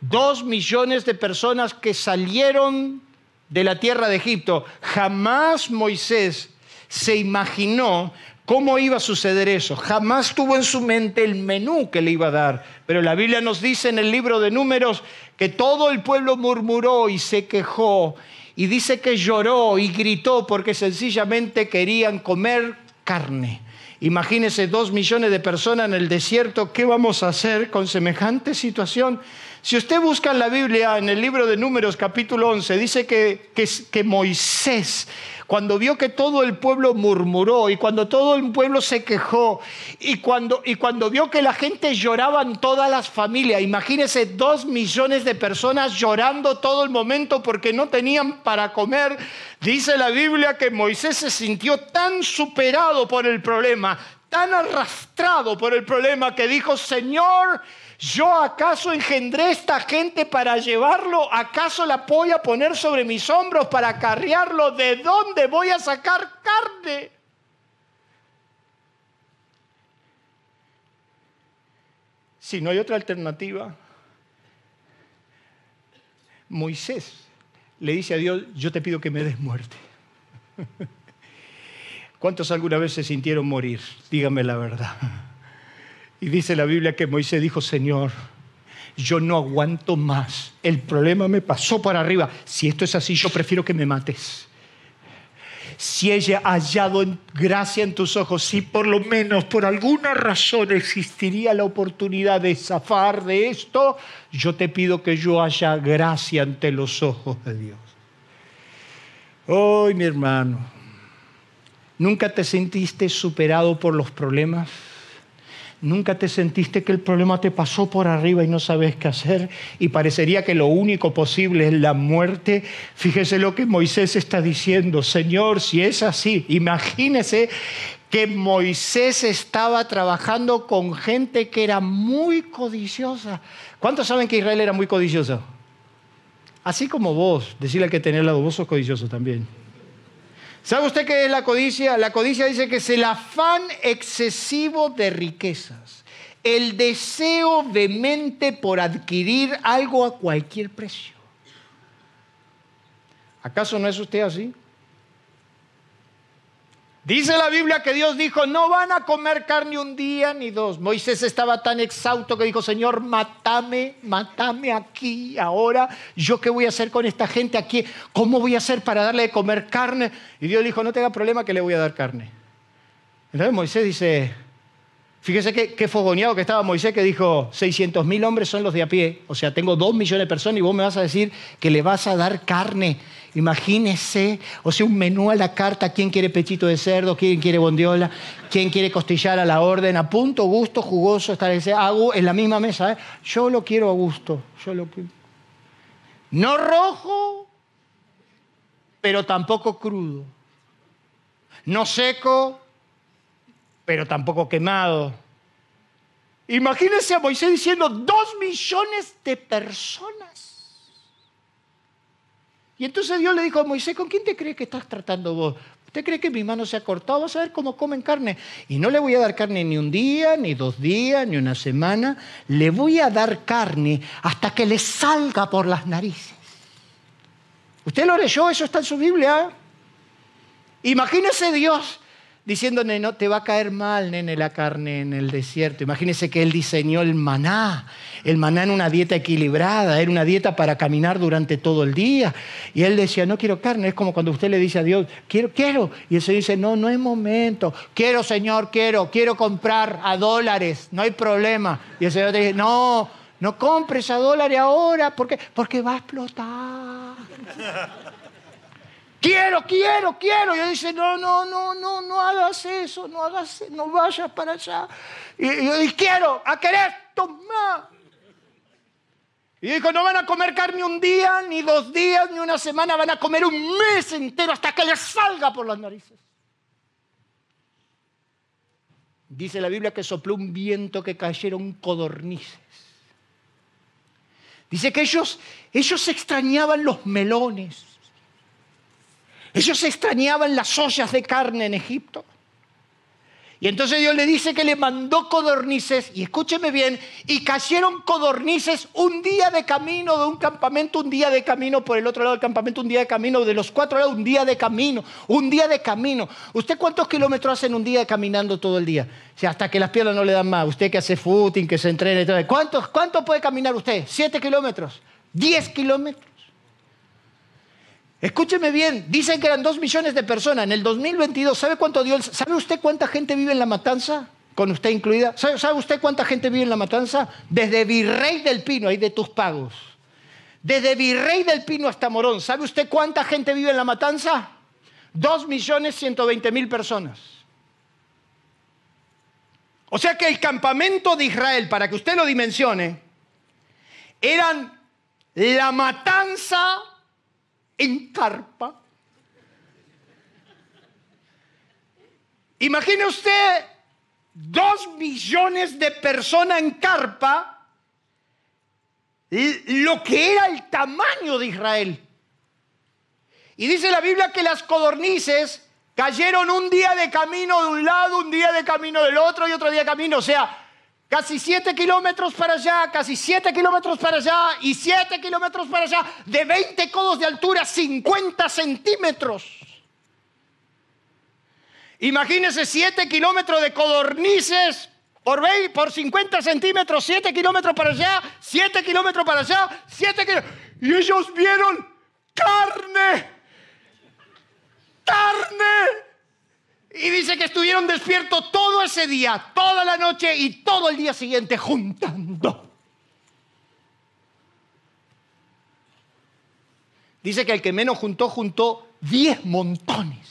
Dos millones de personas que salieron de la tierra de Egipto. Jamás Moisés se imaginó cómo iba a suceder eso. Jamás tuvo en su mente el menú que le iba a dar. Pero la Biblia nos dice en el libro de números que todo el pueblo murmuró y se quejó. Y dice que lloró y gritó porque sencillamente querían comer carne. Imagínense dos millones de personas en el desierto, ¿qué vamos a hacer con semejante situación? Si usted busca en la Biblia, en el libro de Números capítulo 11, dice que, que, Moisés, cuando vio que todo el pueblo murmuró y cuando todo el pueblo se quejó y cuando, y cuando vio que la gente lloraba en todas las familias, imagínese dos millones de personas llorando todo el momento porque no tenían para comer, dice la Biblia que Moisés se sintió tan superado por el problema, tan arrastrado por el problema que dijo, Señor, ¿Yo acaso engendré esta gente para llevarlo? ¿Acaso la voy a poner sobre mis hombros para acarrearlo? ¿De dónde voy a sacar carne? Si no hay otra alternativa, Moisés le dice a Dios, yo te pido que me des muerte. ¿Cuántos alguna vez se sintieron morir? Dígame la verdad. Y dice la Biblia que Moisés dijo, Señor, yo no aguanto más. El problema me pasó por arriba. Si esto es así, yo prefiero que me mates. Si ella ha hallado gracia en tus ojos, si por lo menos por alguna razón existiría la oportunidad de zafar de esto, yo te pido que yo haya gracia ante los ojos de Dios. Hoy, mi hermano, ¿nunca te sentiste superado por los problemas? ¿Nunca te sentiste que el problema te pasó por arriba y no sabes qué hacer y parecería que lo único posible es la muerte? Fíjese lo que Moisés está diciendo. Señor, si es así, imagínese que Moisés estaba trabajando con gente que era muy codiciosa. ¿Cuántos saben que Israel era muy codicioso? Así como vos, decirle que tener lado, vos sos codicioso también. ¿Sabe usted qué es la codicia? La codicia dice que es el afán excesivo de riquezas, el deseo vehemente por adquirir algo a cualquier precio. ¿Acaso no es usted así? Dice la Biblia que Dios dijo, no van a comer carne un día ni dos. Moisés estaba tan exhausto que dijo, Señor, mátame, mátame aquí, ahora. ¿Yo qué voy a hacer con esta gente aquí? ¿Cómo voy a hacer para darle de comer carne? Y Dios le dijo, no tenga problema que le voy a dar carne. Entonces Moisés dice, fíjese qué, qué fogoneado que estaba Moisés que dijo, 600 mil hombres son los de a pie. O sea, tengo dos millones de personas y vos me vas a decir que le vas a dar carne. Imagínese, o sea, un menú a la carta, quién quiere pechito de cerdo, quién quiere bondiola, quién quiere costillar a la orden, a punto, gusto, jugoso, estar en la misma mesa. ¿eh? Yo lo quiero a gusto, yo lo No rojo, pero tampoco crudo. No seco, pero tampoco quemado. Imagínense a Moisés diciendo dos millones de personas. Y entonces Dios le dijo a Moisés, ¿con quién te crees que estás tratando vos? ¿Usted cree que mi mano se ha cortado? Vas a ver cómo comen carne. Y no le voy a dar carne ni un día, ni dos días, ni una semana. Le voy a dar carne hasta que le salga por las narices. ¿Usted lo leyó? Eso está en su Biblia. Imagínese Dios diciéndole, no te va a caer mal, nene, la carne en el desierto. Imagínese que él diseñó el maná, el maná en una dieta equilibrada, era una dieta para caminar durante todo el día. Y él decía, no quiero carne, es como cuando usted le dice a Dios, quiero, quiero. Y él se dice, no, no es momento, quiero, Señor, quiero, quiero comprar a dólares, no hay problema. Y el Señor te dice, no, no compres a dólares ahora, porque, porque va a explotar. Quiero, quiero, quiero. Y él dice, no, no, no, no, no hagas eso, no hagas, no vayas para allá. Y yo dije, quiero, a querer, toma. Y dijo, no van a comer carne un día, ni dos días, ni una semana, van a comer un mes entero hasta que les salga por las narices. Dice la Biblia que sopló un viento que cayeron codornices. Dice que ellos, ellos extrañaban los melones, ellos extrañaban las ollas de carne en Egipto. Y entonces Dios le dice que le mandó codornices, y escúcheme bien, y cayeron codornices un día de camino de un campamento, un día de camino por el otro lado del campamento, un día de camino de los cuatro lados, un día de camino, un día de camino. ¿Usted cuántos kilómetros hace en un día caminando todo el día? O sea, hasta que las piernas no le dan más. Usted que hace footing, que se entrena, ¿cuántos, ¿cuánto puede caminar usted? ¿Siete kilómetros? ¿Diez kilómetros? Escúcheme bien, dicen que eran dos millones de personas. En el 2022, ¿sabe cuánto dio? ¿Sabe usted cuánta gente vive en La Matanza? Con usted incluida. ¿Sabe, usted cuánta gente vive en La Matanza? Desde Virrey del Pino, ahí de tus pagos. Desde Virrey del Pino hasta Morón. ¿Sabe usted cuánta gente vive en La Matanza? Dos millones ciento veinte mil personas. O sea que el campamento de Israel, para que usted lo dimensione, eran la matanza en carpa. Imagine usted dos millones de personas en carpa, lo que era el tamaño de Israel. Y dice la Biblia que las codornices cayeron un día de camino de un lado, un día de camino del otro y otro día de camino. O sea, casi 7 kilómetros para allá, casi 7 kilómetros para allá y 7 kilómetros para allá, de 20 codos de altura, 50 centímetros. Imagínense 7 kilómetros de codornices por, por 50 centímetros, 7 kilómetros para allá, 7 kilómetros para allá, 7 kilómetros. Y ellos vieron carne, carne y dice que estuvieron despiertos todo ese día, toda la noche y todo el día siguiente juntando. Dice que el que menos juntó, juntó 10 montones.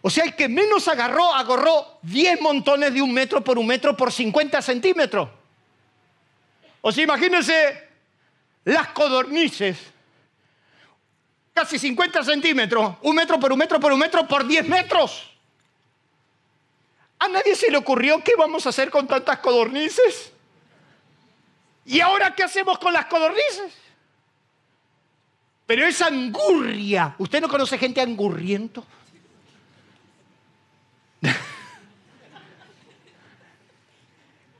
O sea, el que menos agarró, agarró 10 montones de un metro por un metro por 50 centímetros. O sea, imagínense las codornices casi 50 centímetros, un metro por un metro por un metro por 10 metros. A nadie se le ocurrió qué vamos a hacer con tantas codornices. ¿Y ahora qué hacemos con las codornices? Pero esa angurria, ¿usted no conoce gente angurriento?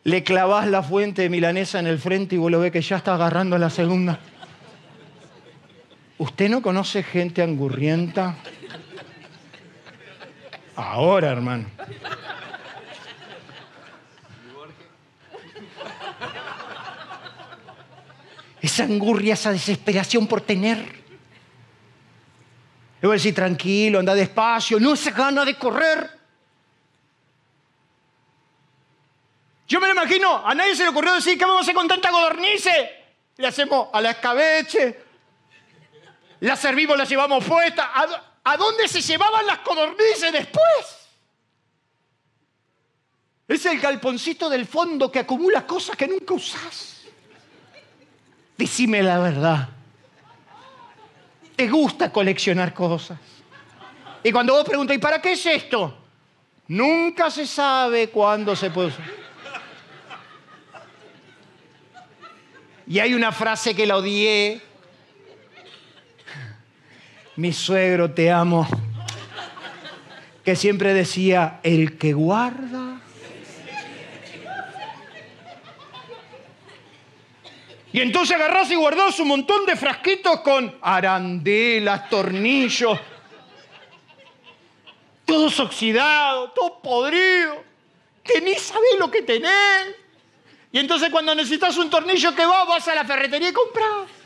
Le clavas la fuente milanesa en el frente y vos lo ves que ya está agarrando la segunda. ¿Usted no conoce gente angurrienta? Ahora, hermano. Esa angurria, esa desesperación por tener. A decir, tranquilo, anda despacio, no se gana de correr. Yo me lo imagino, a nadie se le ocurrió decir, ¿qué vamos a hacer con tanta codornice? Le hacemos a la escabeche, la servimos, la llevamos puesta. ¿A, ¿A dónde se llevaban las codornices después? Es el galponcito del fondo que acumula cosas que nunca usás. Decime la verdad. ¿Te gusta coleccionar cosas? Y cuando vos preguntas, ¿y para qué es esto? Nunca se sabe cuándo se puede usar. Y hay una frase que la odié. Mi suegro, te amo. Que siempre decía, el que guarda. Y entonces agarrás y guardás un montón de frasquitos con arandelas, tornillos, todos oxidados, todo podrido, que ni sabés lo que tenés. Y entonces cuando necesitas un tornillo que va, vas a la ferretería y compras.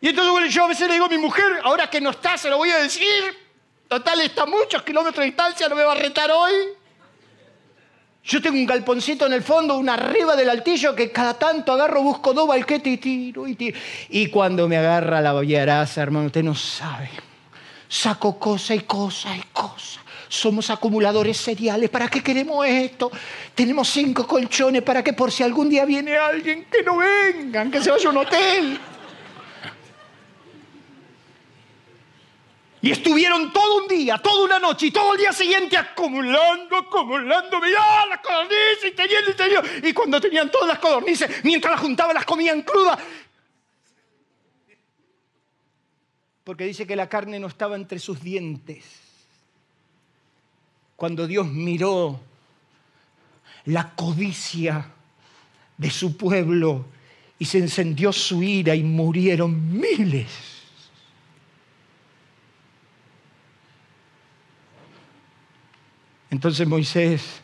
Y entonces bueno, yo a veces le digo a mi mujer, ahora que no está, se lo voy a decir. Total, está a muchos kilómetros de distancia, no me va a retar hoy. Yo tengo un galponcito en el fondo, una arriba del altillo, que cada tanto agarro, busco dos balquetes y tiro y tiro. Y cuando me agarra la bollaraza, hermano, usted no sabe. Saco cosa y cosa y cosa. Somos acumuladores seriales. ¿Para qué queremos esto? Tenemos cinco colchones para que por si algún día viene alguien, que no vengan, que se vaya a un hotel. Y estuvieron todo un día, toda una noche y todo el día siguiente acumulando, acumulando, mirá las codornices y teniendo y teniendo. Y cuando tenían todas las codornices, mientras las juntaban las comían crudas. Porque dice que la carne no estaba entre sus dientes. Cuando Dios miró la codicia de su pueblo y se encendió su ira y murieron miles. Entonces Moisés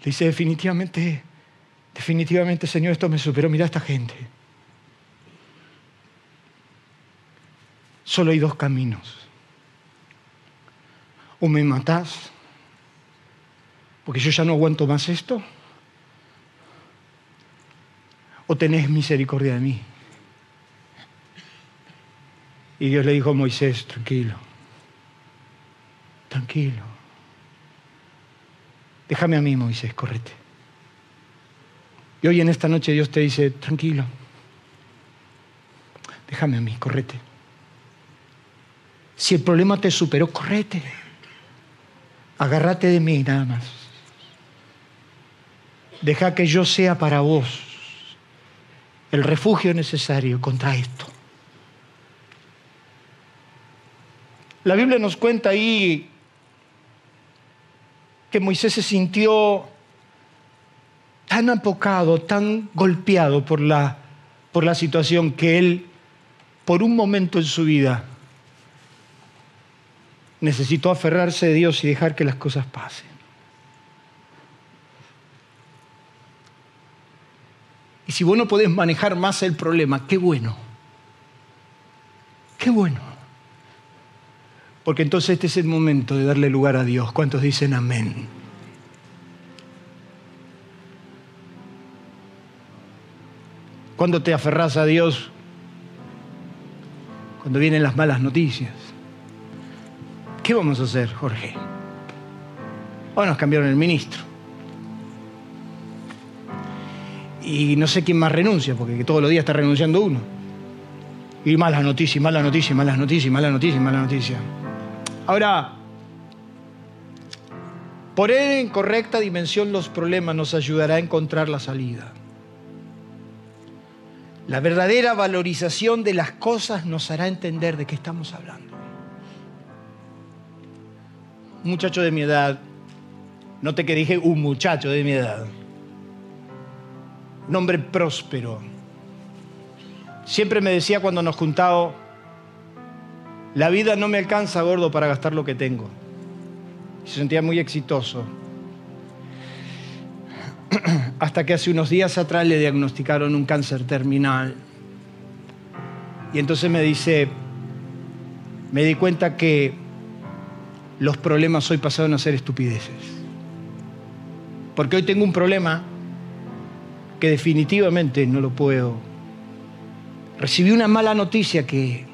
le dice, definitivamente, definitivamente, Señor, esto me superó. Mira a esta gente. Solo hay dos caminos. O me matás, porque yo ya no aguanto más esto, o tenés misericordia de mí. Y Dios le dijo a Moisés, tranquilo, tranquilo. Déjame a mí, Moisés, correte. Y hoy en esta noche Dios te dice, tranquilo, déjame a mí, correte. Si el problema te superó, correte. Agárrate de mí nada más. Deja que yo sea para vos el refugio necesario contra esto. La Biblia nos cuenta ahí que Moisés se sintió tan apocado, tan golpeado por la, por la situación que él, por un momento en su vida, necesitó aferrarse a Dios y dejar que las cosas pasen. Y si vos no podés manejar más el problema, qué bueno. Qué bueno. Porque entonces este es el momento de darle lugar a Dios. ¿Cuántos dicen amén? Cuando te aferras a Dios, cuando vienen las malas noticias. ¿Qué vamos a hacer, Jorge? Ahora nos cambiaron el ministro. Y no sé quién más renuncia, porque todos los días está renunciando uno. Y malas noticias, malas noticias, malas noticias, malas noticias, malas noticias. Ahora, poner en correcta dimensión los problemas nos ayudará a encontrar la salida. La verdadera valorización de las cosas nos hará entender de qué estamos hablando. Un muchacho de mi edad, note que dije un muchacho de mi edad, un hombre próspero, siempre me decía cuando nos juntaba, la vida no me alcanza, gordo, para gastar lo que tengo. Se sentía muy exitoso. Hasta que hace unos días atrás le diagnosticaron un cáncer terminal. Y entonces me dice, me di cuenta que los problemas hoy pasaron a ser estupideces. Porque hoy tengo un problema que definitivamente no lo puedo. Recibí una mala noticia que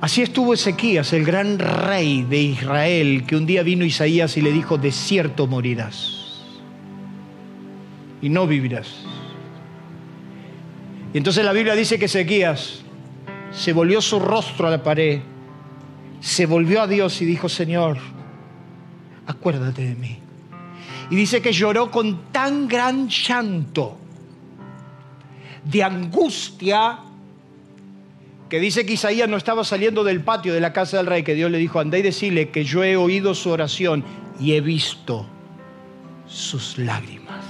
así estuvo Ezequías, el gran rey de Israel, que un día vino Isaías y le dijo, de cierto morirás y no vivirás. Y entonces la Biblia dice que Ezequías se volvió su rostro a la pared, se volvió a Dios y dijo, Señor, acuérdate de mí. Y dice que lloró con tan gran llanto de angustia que dice que Isaías no estaba saliendo del patio de la casa del rey, que Dios le dijo, andá y decirle que yo he oído su oración y he visto sus lágrimas.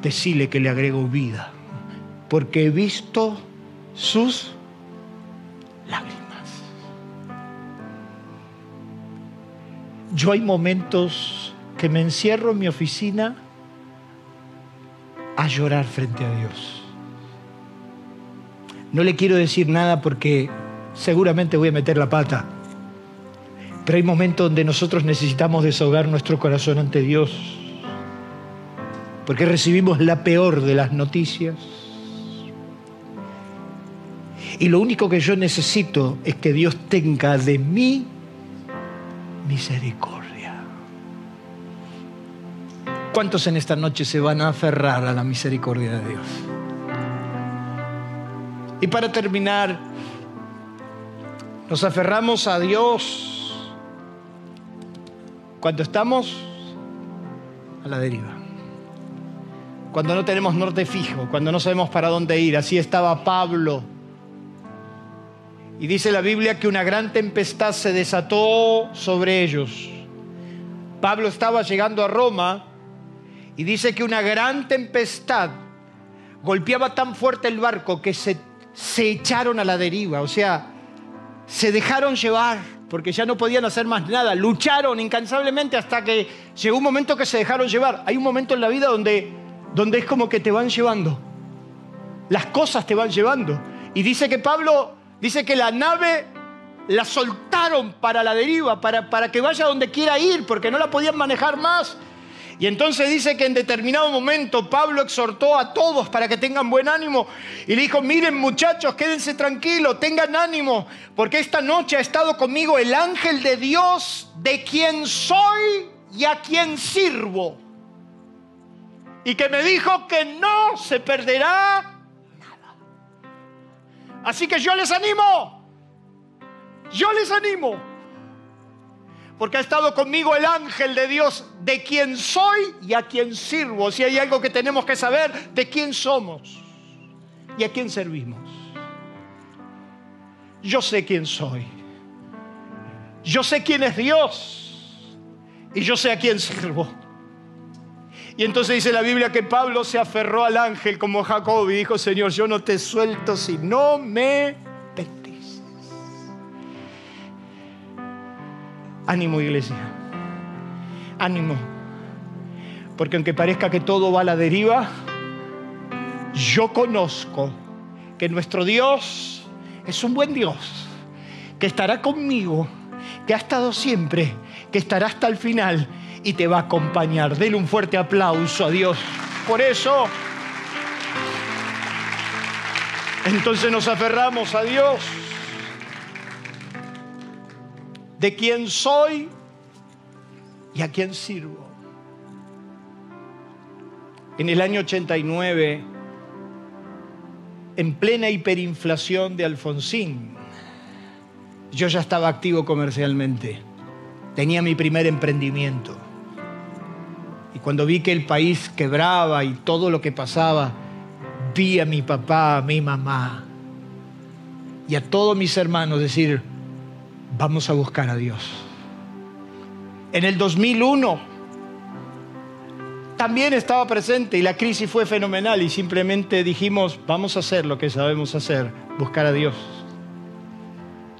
Decile que le agrego vida, porque he visto sus lágrimas. Yo hay momentos que me encierro en mi oficina a llorar frente a Dios. No le quiero decir nada porque seguramente voy a meter la pata. Pero hay momentos donde nosotros necesitamos desahogar nuestro corazón ante Dios. Porque recibimos la peor de las noticias. Y lo único que yo necesito es que Dios tenga de mí misericordia. ¿Cuántos en esta noche se van a aferrar a la misericordia de Dios? Y para terminar, nos aferramos a Dios cuando estamos a la deriva. Cuando no tenemos norte fijo, cuando no sabemos para dónde ir. Así estaba Pablo y dice la Biblia que una gran tempestad se desató sobre ellos. Pablo estaba llegando a Roma y dice que una gran tempestad golpeaba tan fuerte el barco que se, se echaron a la deriva, o sea, se dejaron llevar porque ya no podían hacer más nada, lucharon incansablemente hasta que llegó un momento que se dejaron llevar. Hay un momento en la vida donde, donde es como que te van llevando, las cosas te van llevando. Y dice que Pablo Dice que la nave la soltaron para la deriva, para, para que vaya donde quiera ir, porque no la podían manejar más. Y entonces dice que en determinado momento Pablo exhortó a todos para que tengan buen ánimo y le dijo, miren muchachos, quédense tranquilos, tengan ánimo, porque esta noche ha estado conmigo el ángel de Dios de quien soy y a quien sirvo. Y que me dijo que no se perderá Así que yo les animo. Yo les animo. Porque ha estado conmigo el ángel de Dios, de quien soy y a quien sirvo. Si hay algo que tenemos que saber, de quién somos y a quién servimos. Yo sé quién soy. Yo sé quién es Dios. Y yo sé a quién sirvo. Y entonces dice la Biblia que Pablo se aferró al ángel como Jacob y dijo, Señor, yo no te suelto si no me Ánimo iglesia, ánimo. Porque aunque parezca que todo va a la deriva, yo conozco que nuestro Dios es un buen Dios, que estará conmigo, que ha estado siempre, que estará hasta el final y te va a acompañar. Dele un fuerte aplauso a Dios. Por eso, entonces nos aferramos a Dios. De quién soy y a quién sirvo. En el año 89, en plena hiperinflación de Alfonsín, yo ya estaba activo comercialmente. Tenía mi primer emprendimiento. Y cuando vi que el país quebraba y todo lo que pasaba, vi a mi papá, a mi mamá y a todos mis hermanos decir, vamos a buscar a Dios. En el 2001, también estaba presente y la crisis fue fenomenal y simplemente dijimos, vamos a hacer lo que sabemos hacer, buscar a Dios.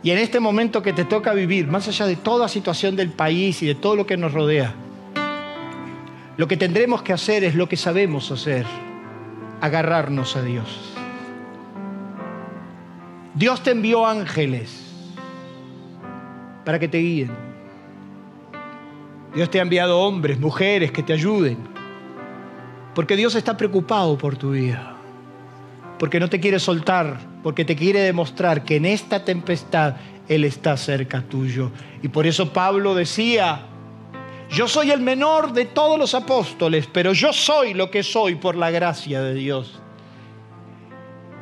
Y en este momento que te toca vivir, más allá de toda situación del país y de todo lo que nos rodea, lo que tendremos que hacer es lo que sabemos hacer, agarrarnos a Dios. Dios te envió ángeles para que te guíen. Dios te ha enviado hombres, mujeres que te ayuden. Porque Dios está preocupado por tu vida. Porque no te quiere soltar, porque te quiere demostrar que en esta tempestad Él está cerca tuyo. Y por eso Pablo decía, yo soy el menor de todos los apóstoles, pero yo soy lo que soy por la gracia de Dios.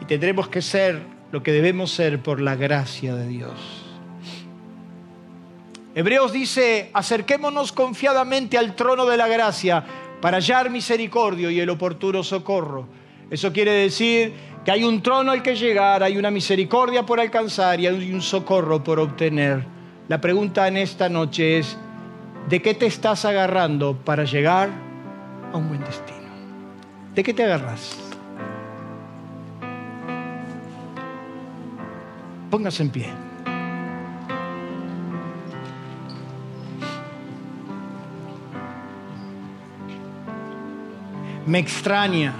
Y tendremos que ser lo que debemos ser por la gracia de Dios. Hebreos dice, acerquémonos confiadamente al trono de la gracia para hallar misericordio y el oportuno socorro. Eso quiere decir que hay un trono al que llegar, hay una misericordia por alcanzar y hay un socorro por obtener. La pregunta en esta noche es, ¿de qué te estás agarrando para llegar a un buen destino? ¿De qué te agarras? Póngase en pie. Me extraña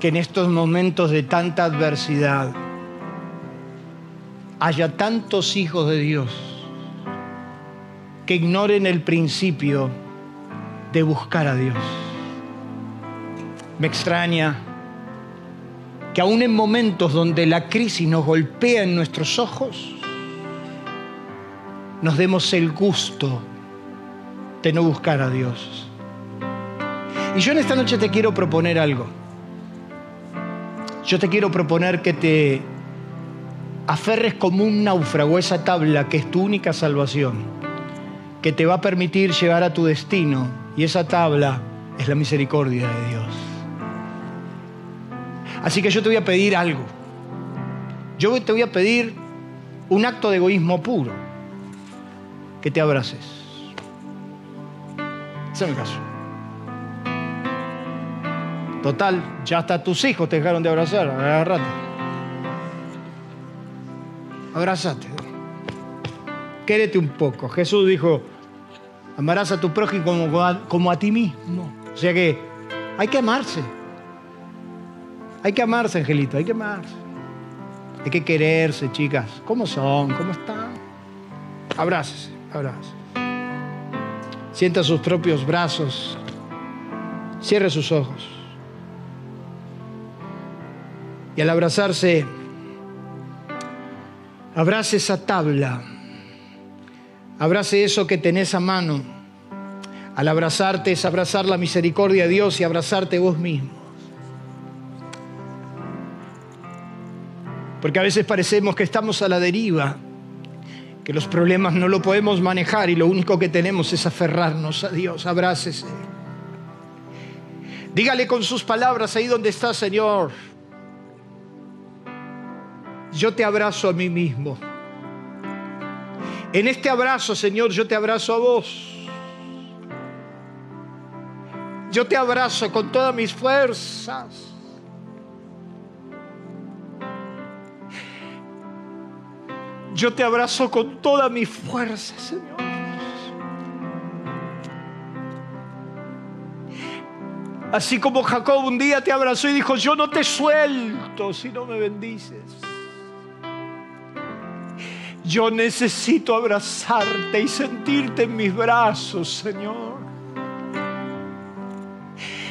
que en estos momentos de tanta adversidad haya tantos hijos de Dios que ignoren el principio de buscar a Dios. Me extraña que aún en momentos donde la crisis nos golpea en nuestros ojos, nos demos el gusto de no buscar a Dios. Y yo en esta noche te quiero proponer algo. Yo te quiero proponer que te aferres como un náufrago a esa tabla que es tu única salvación, que te va a permitir llegar a tu destino. Y esa tabla es la misericordia de Dios. Así que yo te voy a pedir algo. Yo te voy a pedir un acto de egoísmo puro, que te abraces. Hazme caso. Total, ya hasta tus hijos te dejaron de abrazar. Agarrate. Abrázate. Quérete un poco. Jesús dijo, amarás a tu prójimo como a, como a ti mismo. O sea que hay que amarse. Hay que amarse, Angelito, hay que amarse. Hay que quererse, chicas. ¿Cómo son? ¿Cómo están? Abrácese, abrácese. Sienta sus propios brazos. Cierre sus ojos. Y al abrazarse, abrace esa tabla. Abrace eso que tenés a mano. Al abrazarte es abrazar la misericordia de Dios y abrazarte vos mismo. Porque a veces parecemos que estamos a la deriva que los problemas no lo podemos manejar y lo único que tenemos es aferrarnos a Dios. Abrácese. Dígale con sus palabras ahí donde está, Señor. Yo te abrazo a mí mismo. En este abrazo, Señor, yo te abrazo a vos. Yo te abrazo con todas mis fuerzas. Yo te abrazo con toda mi fuerza, Señor. Así como Jacob un día te abrazó y dijo, yo no te suelto si no me bendices. Yo necesito abrazarte y sentirte en mis brazos, Señor.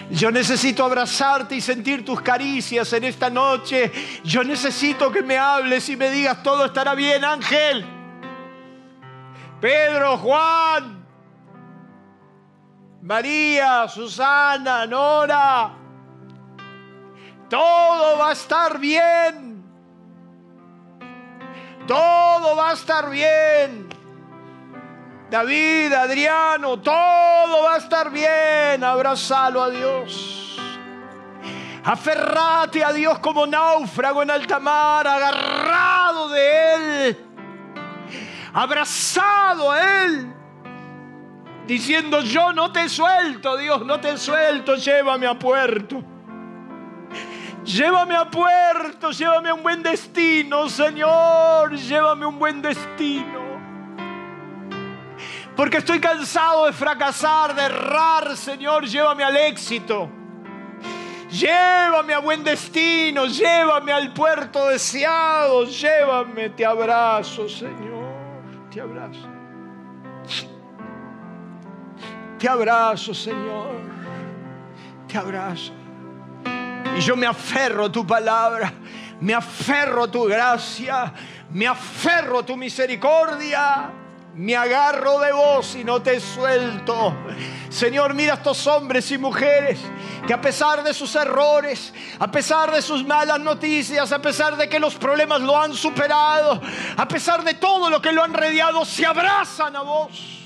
Yo necesito abrazarte y sentir tus caricias en esta noche. Yo necesito que me hables y me digas todo estará bien, Ángel. Pedro, Juan, María, Susana, Nora. Todo va a estar bien. Todo va a estar bien. David, Adriano, todo va a estar bien. Abrazalo a Dios. Aferrate a Dios como náufrago en alta mar, agarrado de Él, abrazado a Él. diciendo, yo no te suelto, Dios, no te suelto, llévame a puerto. Llévame a puerto, llévame a un buen destino, Señor, llévame a un buen destino. Porque estoy cansado de fracasar, de errar, Señor, llévame al éxito. Llévame a buen destino, llévame al puerto deseado, llévame, te abrazo, Señor, te abrazo. Te abrazo, Señor, te abrazo. Y yo me aferro a tu palabra, me aferro a tu gracia, me aferro a tu misericordia me agarro de vos y no te suelto. Señor, mira a estos hombres y mujeres que a pesar de sus errores, a pesar de sus malas noticias, a pesar de que los problemas lo han superado, a pesar de todo lo que lo han rodeado, se abrazan a vos.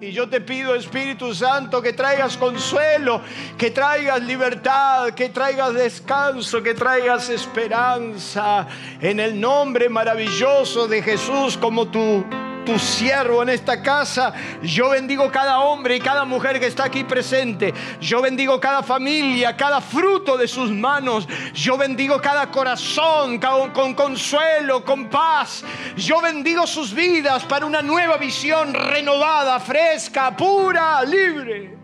Y yo te pido, Espíritu Santo, que traigas consuelo, que traigas libertad, que traigas descanso, que traigas esperanza en el nombre maravilloso de Jesús como tú tu siervo en esta casa. Yo bendigo cada hombre y cada mujer que está aquí presente. Yo bendigo cada familia, cada fruto de sus manos. Yo bendigo cada corazón con, consuelo, con paz. Yo bendigo sus vidas para una nueva visión renovada, fresca, pura, libre.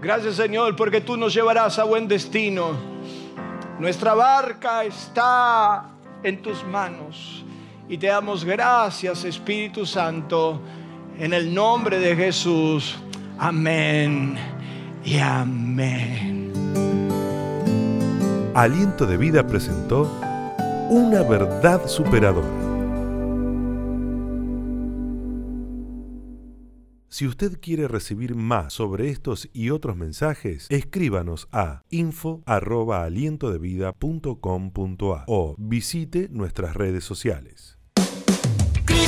Gracias Señor porque tú nos llevarás a buen destino. Nuestra barca está en tus manos. Y te damos gracias, Espíritu Santo, en el nombre de Jesús. Amén y amén. Aliento de Vida presentó una verdad superadora. Si usted quiere recibir más sobre estos y otros mensajes, escríbanos a info@alientodevida.com.a o visite nuestras redes sociales